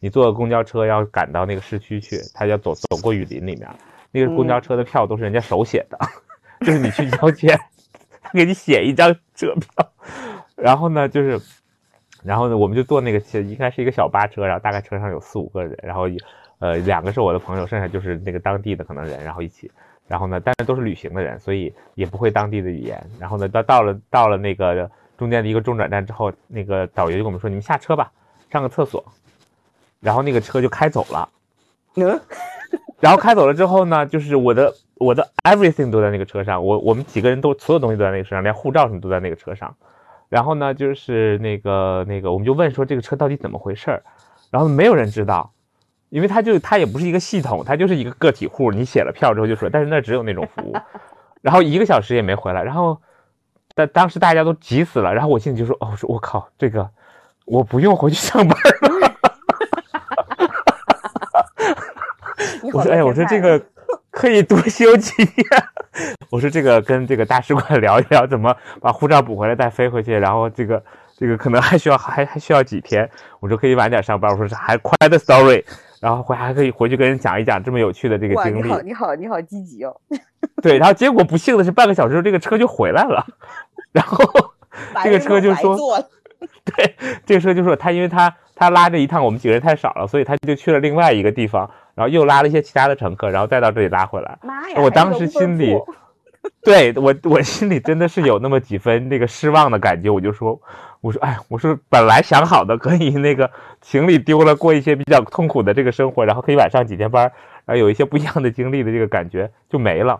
你坐公交车要赶到那个市区去，他要走走过雨林里面，那个公交车的票都是人家手写的，就是你去交钱。他给你写一张车票，然后呢，就是，然后呢，我们就坐那个，应该是一个小巴车，然后大概车上有四五个人，然后，呃，两个是我的朋友，剩下就是那个当地的可能人，然后一起，然后呢，但是都是旅行的人，所以也不会当地的语言，然后呢，到到了到了那个中间的一个中转站之后，那个导游就跟我们说，你们下车吧，上个厕所，然后那个车就开走了，嗯，然后开走了之后呢，就是我的。我的 everything 都在那个车上，我我们几个人都所有东西都在那个车上，连护照什么都在那个车上。然后呢，就是那个那个，我们就问说这个车到底怎么回事儿，然后没有人知道，因为他就他也不是一个系统，他就是一个个体户。你写了票之后就说，但是那只有那种服务，然后一个小时也没回来。然后但当时大家都急死了，然后我心里就说，哦，我说我靠，这个我不用回去上班了。我说，哎，我说这个。可以多休几天。我说这个跟这个大使馆聊一聊，怎么把护照补回来再飞回去。然后这个这个可能还需要还还需要几天。我说可以晚点上班。我说这还快的 story。然后回还可以回去跟人讲一讲这么有趣的这个经历。你好，你好，你好积极哦。对，然后结果不幸的是半个小时后这个车就回来了。然后这个车就说，对，这个车就说他因为他他拉着一趟我们几个人太少了，所以他就去了另外一个地方。然后又拉了一些其他的乘客，然后再到这里拉回来。妈呀！我当时心里，对我我心里真的是有那么几分那个失望的感觉。我就说，我说，哎，我说本来想好的可以那个行李丢了，过一些比较痛苦的这个生活，然后可以晚上几天班，然后有一些不一样的经历的这个感觉就没了。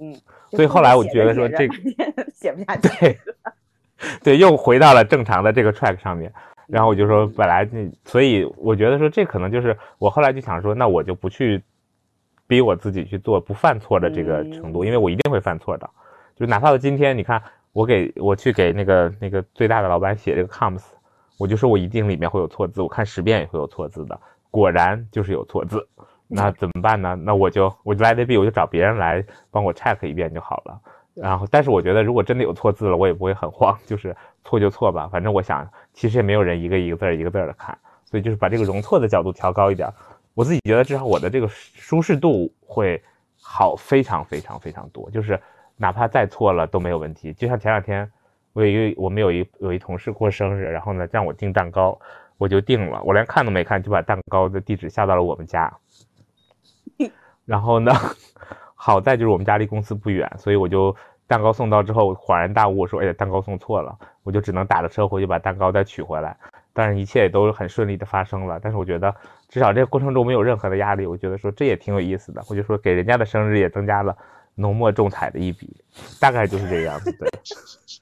嗯，所以后来我觉得说这个 写不下去。对，对，又回到了正常的这个 track 上面。然后我就说，本来这，所以我觉得说这可能就是我后来就想说，那我就不去逼我自己去做不犯错的这个程度，因为我一定会犯错的。就哪怕到今天，你看我给我去给那个那个最大的老板写这个 coms，我就说我一定里面会有错字，我看十遍也会有错字的，果然就是有错字。那怎么办呢？那我就我就 let it be，我就找别人来帮我 check 一遍就好了。然后，但是我觉得如果真的有错字了，我也不会很慌，就是错就错吧，反正我想其实也没有人一个一个字儿一个字儿的看，所以就是把这个容错的角度调高一点，我自己觉得至少我的这个舒适度会好非常非常非常多，就是哪怕再错了都没有问题。就像前两天我有一个我们有一有一同事过生日，然后呢让我订蛋糕，我就订了，我连看都没看就把蛋糕的地址下到了我们家。然后呢，好在就是我们家离公司不远，所以我就蛋糕送到之后恍然大悟，说哎呀蛋糕送错了，我就只能打着车回去把蛋糕再取回来。但是一切也都很顺利的发生了。但是我觉得至少这个过程中没有任何的压力，我觉得说这也挺有意思的。我就说给人家的生日也增加了浓墨重彩的一笔，大概就是这个样子。对，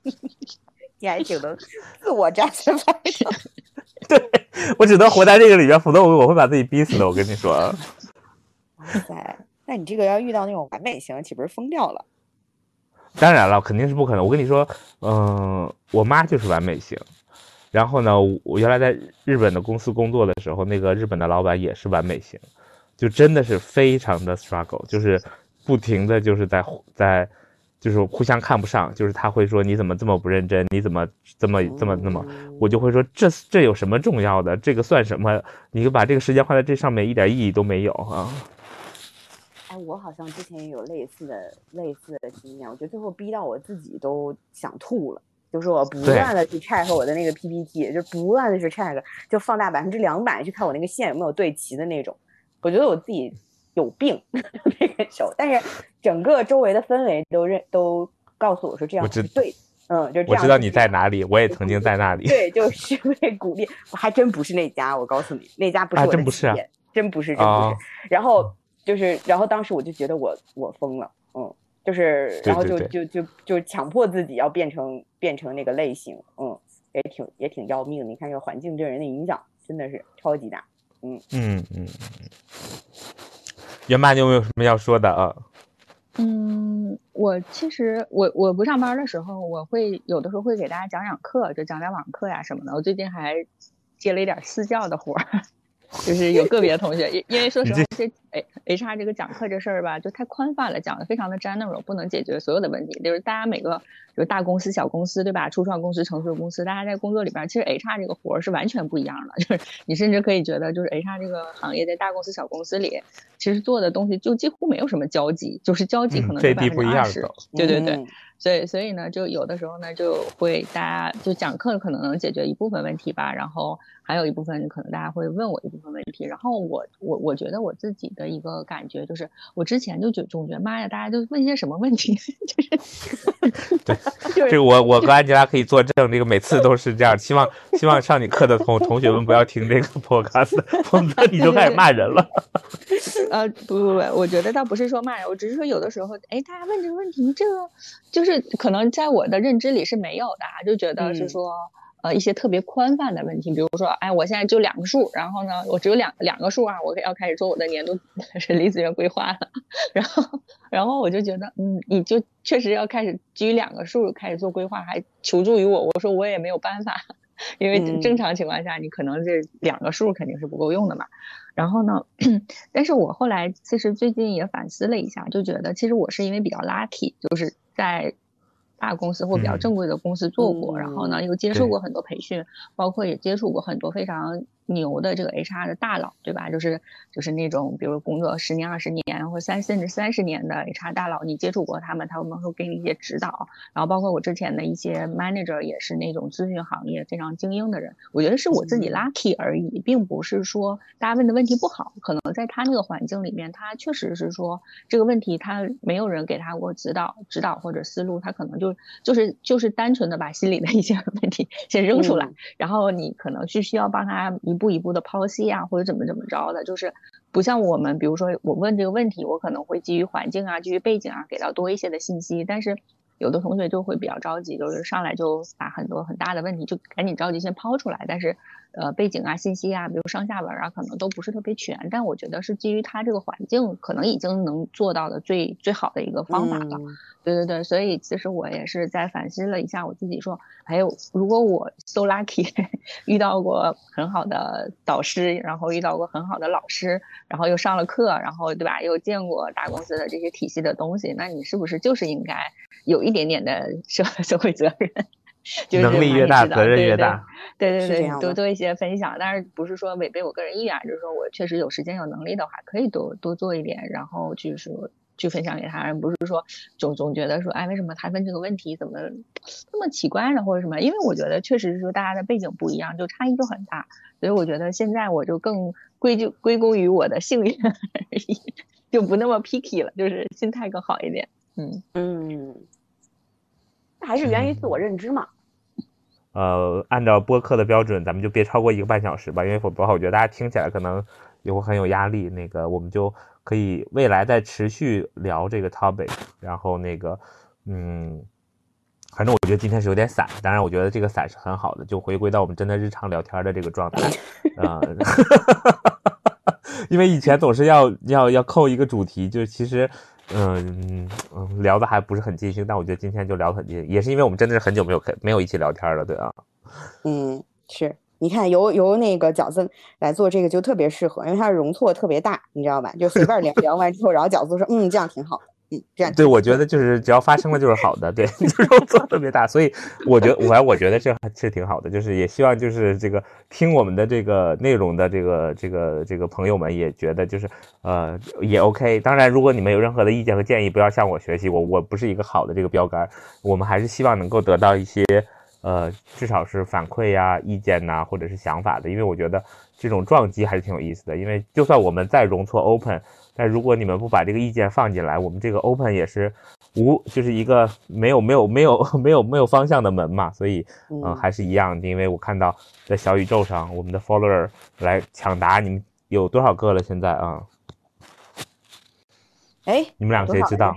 你还挺能自我展示反应。对我只能活在这个里面，否则我我会把自己逼死的。我跟你说。哇塞，那你这个要遇到那种完美型，岂不是疯掉了？当然了，肯定是不可能。我跟你说，嗯，我妈就是完美型。然后呢，我原来在日本的公司工作的时候，那个日本的老板也是完美型，就真的是非常的 struggle，就是不停的就是在在就是互相看不上，就是他会说你怎么这么不认真，你怎么这么这么那么，我就会说这这有什么重要的？这个算什么？你就把这个时间花在这上面一点意义都没有啊！哎，我好像之前也有类似的类似的经验，我觉得最后逼到我自己都想吐了。就是我不断的去 check 我的那个 PPT，就不断的去 check，就放大百分之两百去看我那个线有没有对齐的那种。我觉得我自己有病 那个时候，但是整个周围的氛围都认都告诉我说这样是对，嗯，就这样。我知道你在哪里，我也曾经在那里。对，就是被鼓励。我还真不是那家，我告诉你，那家不是我的真不是，真不是，真不是。然后就是，然后当时我就觉得我我疯了，嗯。就是，然后就就就就强迫自己要变成变成那个类型，嗯，也挺也挺要命的。你看这个环境对人的影响真的是超级大，嗯嗯嗯。袁妈，你有没有什么要说的啊？嗯，我其实我我不上班的时候，我会有的时候会给大家讲讲课，就讲讲网课呀什么的。我最近还接了一点私教的活儿。就是有个别的同学，因因为说实话，这 H R 这个讲课这事儿吧，就太宽泛了，讲的非常的 general，不能解决所有的问题。就是大家每个，比如大公司、小公司，对吧？初创公司、成熟公司，大家在工作里边，其实 H R 这个活儿是完全不一样的。就是你甚至可以觉得，就是 H R 这个行业在大公司、小公司里，其实做的东西就几乎没有什么交集，就是交集可能是百分之二十。对对对。所以，所以呢，就有的时候呢，就会大家就讲课可能能解决一部分问题吧，然后还有一部分可能大家会问我一部分问题，然后我我我觉得我自己的一个感觉就是，我之前就觉总觉得妈呀，大家都问一些什么问题，就是对，这个我我和安吉拉可以作证，这个每次都是这样，希望希望上你课的同同学们不要听这个 podcast，否则你就开始骂人了。呃，不不不，我觉得倒不是说骂人，我只是说有的时候，哎，大家问这个问题，这个就是。可能在我的认知里是没有的，就觉得是说，呃，一些特别宽泛的问题，比如说，哎，我现在就两个数，然后呢，我只有两两个数啊，我要开始做我的年度人力资源规划了，然后，然后我就觉得，嗯，你就确实要开始基于两个数开始做规划，还求助于我，我说我也没有办法，因为正常情况下你可能这两个数肯定是不够用的嘛，然后呢，但是我后来其实最近也反思了一下，就觉得其实我是因为比较 lucky，就是在。大公司或比较正规的公司做过，然后呢又接受过很多培训，包括也接触过很多非常。牛的这个 HR 的大佬，对吧？就是就是那种，比如工作十年、二十年或三甚至三十年的 HR 大佬，你接触过他们，他们会给你一些指导。然后包括我之前的一些 manager 也是那种咨询行业非常精英的人。我觉得是我自己 lucky 而已，并不是说大家问的问题不好。可能在他那个环境里面，他确实是说这个问题他没有人给他过指导、指导或者思路，他可能就就是就是单纯的把心里的一些问题先扔出来，然后你可能是需要帮他。一一步一步的剖析啊，或者怎么怎么着的，就是不像我们，比如说我问这个问题，我可能会基于环境啊，基于背景啊，给到多一些的信息。但是有的同学就会比较着急，就是上来就把很多很大的问题就赶紧着急先抛出来，但是。呃，背景啊，信息啊，比如上下文啊，可能都不是特别全，但我觉得是基于他这个环境，可能已经能做到的最最好的一个方法了。对对对，所以其实我也是在反思了一下我自己，说，还有如果我 so lucky 遇到过很好的导师，然后遇到过很好的老师，然后又上了课，然后对吧，又见过大公司的这些体系的东西，那你是不是就是应该有一点点的社社会责任？就是能力越大，责任越大。对对对，多做一些分享，但是不是说违背我个人意愿，就是说我确实有时间有能力的话，可以多多做一点，然后就是去分享给他人，不是说总总觉得说，哎，为什么他问这个问题怎么那么奇怪呢，或者什么？因为我觉得确实是说大家的背景不一样，就差异就很大，所以我觉得现在我就更归咎归功于我的幸运而已，就不那么 picky 了，就是心态更好一点。嗯嗯，还是源于自我认知嘛。呃，按照播客的标准，咱们就别超过一个半小时吧，因为否则的话，我觉得大家听起来可能也会很有压力。那个，我们就可以未来再持续聊这个 topic。然后那个，嗯，反正我觉得今天是有点散，当然我觉得这个散是很好的，就回归到我们真的日常聊天的这个状态啊。因为以前总是要要要扣一个主题，就是其实。嗯嗯，聊的还不是很尽兴，但我觉得今天就聊很尽兴，也是因为我们真的是很久没有开没有一起聊天了，对啊。嗯，是，你看由由那个饺子来做这个就特别适合，因为它的容错特别大，你知道吧？就随便聊聊完之后，然后饺子说，嗯，这样挺好。这样对，我觉得就是只要发生了就是好的，对，就是做特别大，所以我觉得，反正我觉得这还是挺好的，就是也希望就是这个听我们的这个内容的这个这个这个朋友们也觉得就是呃也 OK。当然，如果你们有任何的意见和建议，不要向我学习，我我不是一个好的这个标杆，我们还是希望能够得到一些呃至少是反馈呀、意见呐，或者是想法的，因为我觉得这种撞击还是挺有意思的，因为就算我们再容错 open。但如果你们不把这个意见放进来，我们这个 open 也是无，就是一个没有没有没有没有没有方向的门嘛，所以嗯还是一样，因为我看到在小宇宙上，我们的 follower 来抢答，你们有多少个了？现在啊？哎，你们俩谁知道？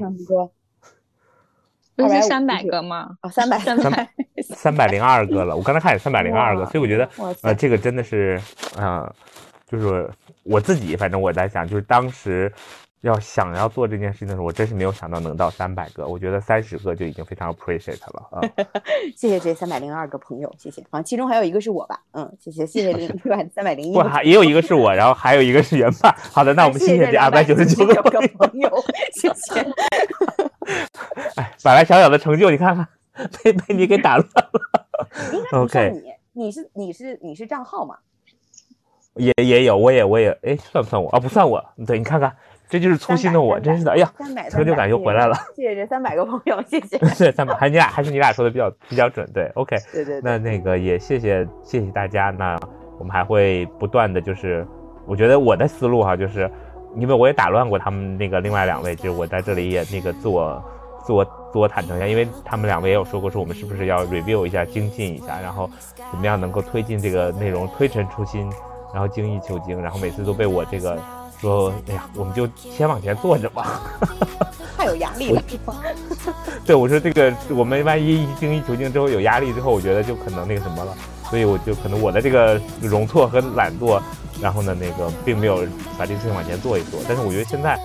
不是三百个吗？啊，三百三百三百零二个了，我刚才看也三百零二个，所以我觉得呃这个真的是啊。就是我自己，反正我在想，就是当时要想要做这件事情的时候，我真是没有想到能到三百个。我觉得三十个就已经非常 appreciate 了啊！谢谢这三百零二个朋友，谢谢。好像其中还有一个是我吧？嗯，谢谢，谢谢零对吧？三百零一。不，还也有一个是我，然后还有一个是原爸。好的，那我们谢谢这二百九十九个朋友，谢谢。哎，本来小小的成就，你看看被被你给打乱了。OK，你你是你是你是账号吗？也也有，我也我也，哎，算不算我啊？不算我。对你看看，这就是粗心的我，真是的。哎呀，成就感又回来了。谢谢这三百个朋友，谢谢。对，三百，还你俩还是你俩说的比较比较准。对，OK。对对。那那个也谢谢谢谢大家。那我们还会不断的就是，我觉得我的思路哈，就是因为我也打乱过他们那个另外两位，就是我在这里也那个自我自我自我坦诚一下，因为他们两位也有说过，说我们是不是要 review 一下精进一下，然后怎么样能够推进这个内容，推陈出新。然后精益求精，然后每次都被我这个说，哎呀，我们就先往前坐着吧，太有压力了。对，我说这个我们万一精益求精之后有压力之后，我觉得就可能那个什么了，所以我就可能我的这个容错和懒惰，然后呢，那个并没有把这个事情往前做一做。但是我觉得现在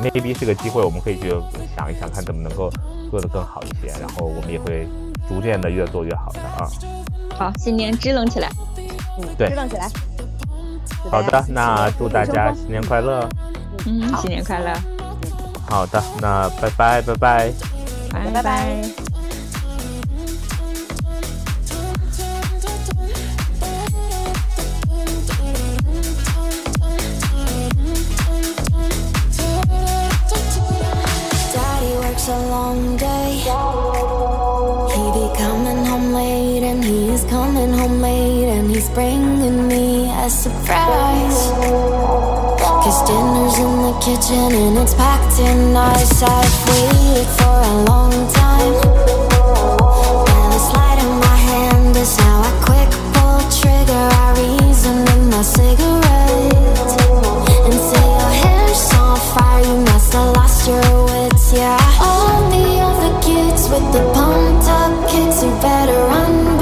maybe 是个机会，我们可以去想一想，看怎么能够做得更好一些，然后我们也会逐渐的越做越好的啊。好，新年支棱起来，嗯，对，支棱起来。好的，那祝大家新年快乐。嗯，新年快乐。好的，那拜拜拜拜。拜拜。bringing by surprise. Cause dinner's in the kitchen and it's packed in nice. I've waited for a long time. And the slide in my hand is now a quick pull trigger. I reason in my cigarette and say your hair's on fire. You must have lost your wits, yeah. All the other kids with the pumped up kicks, you better run.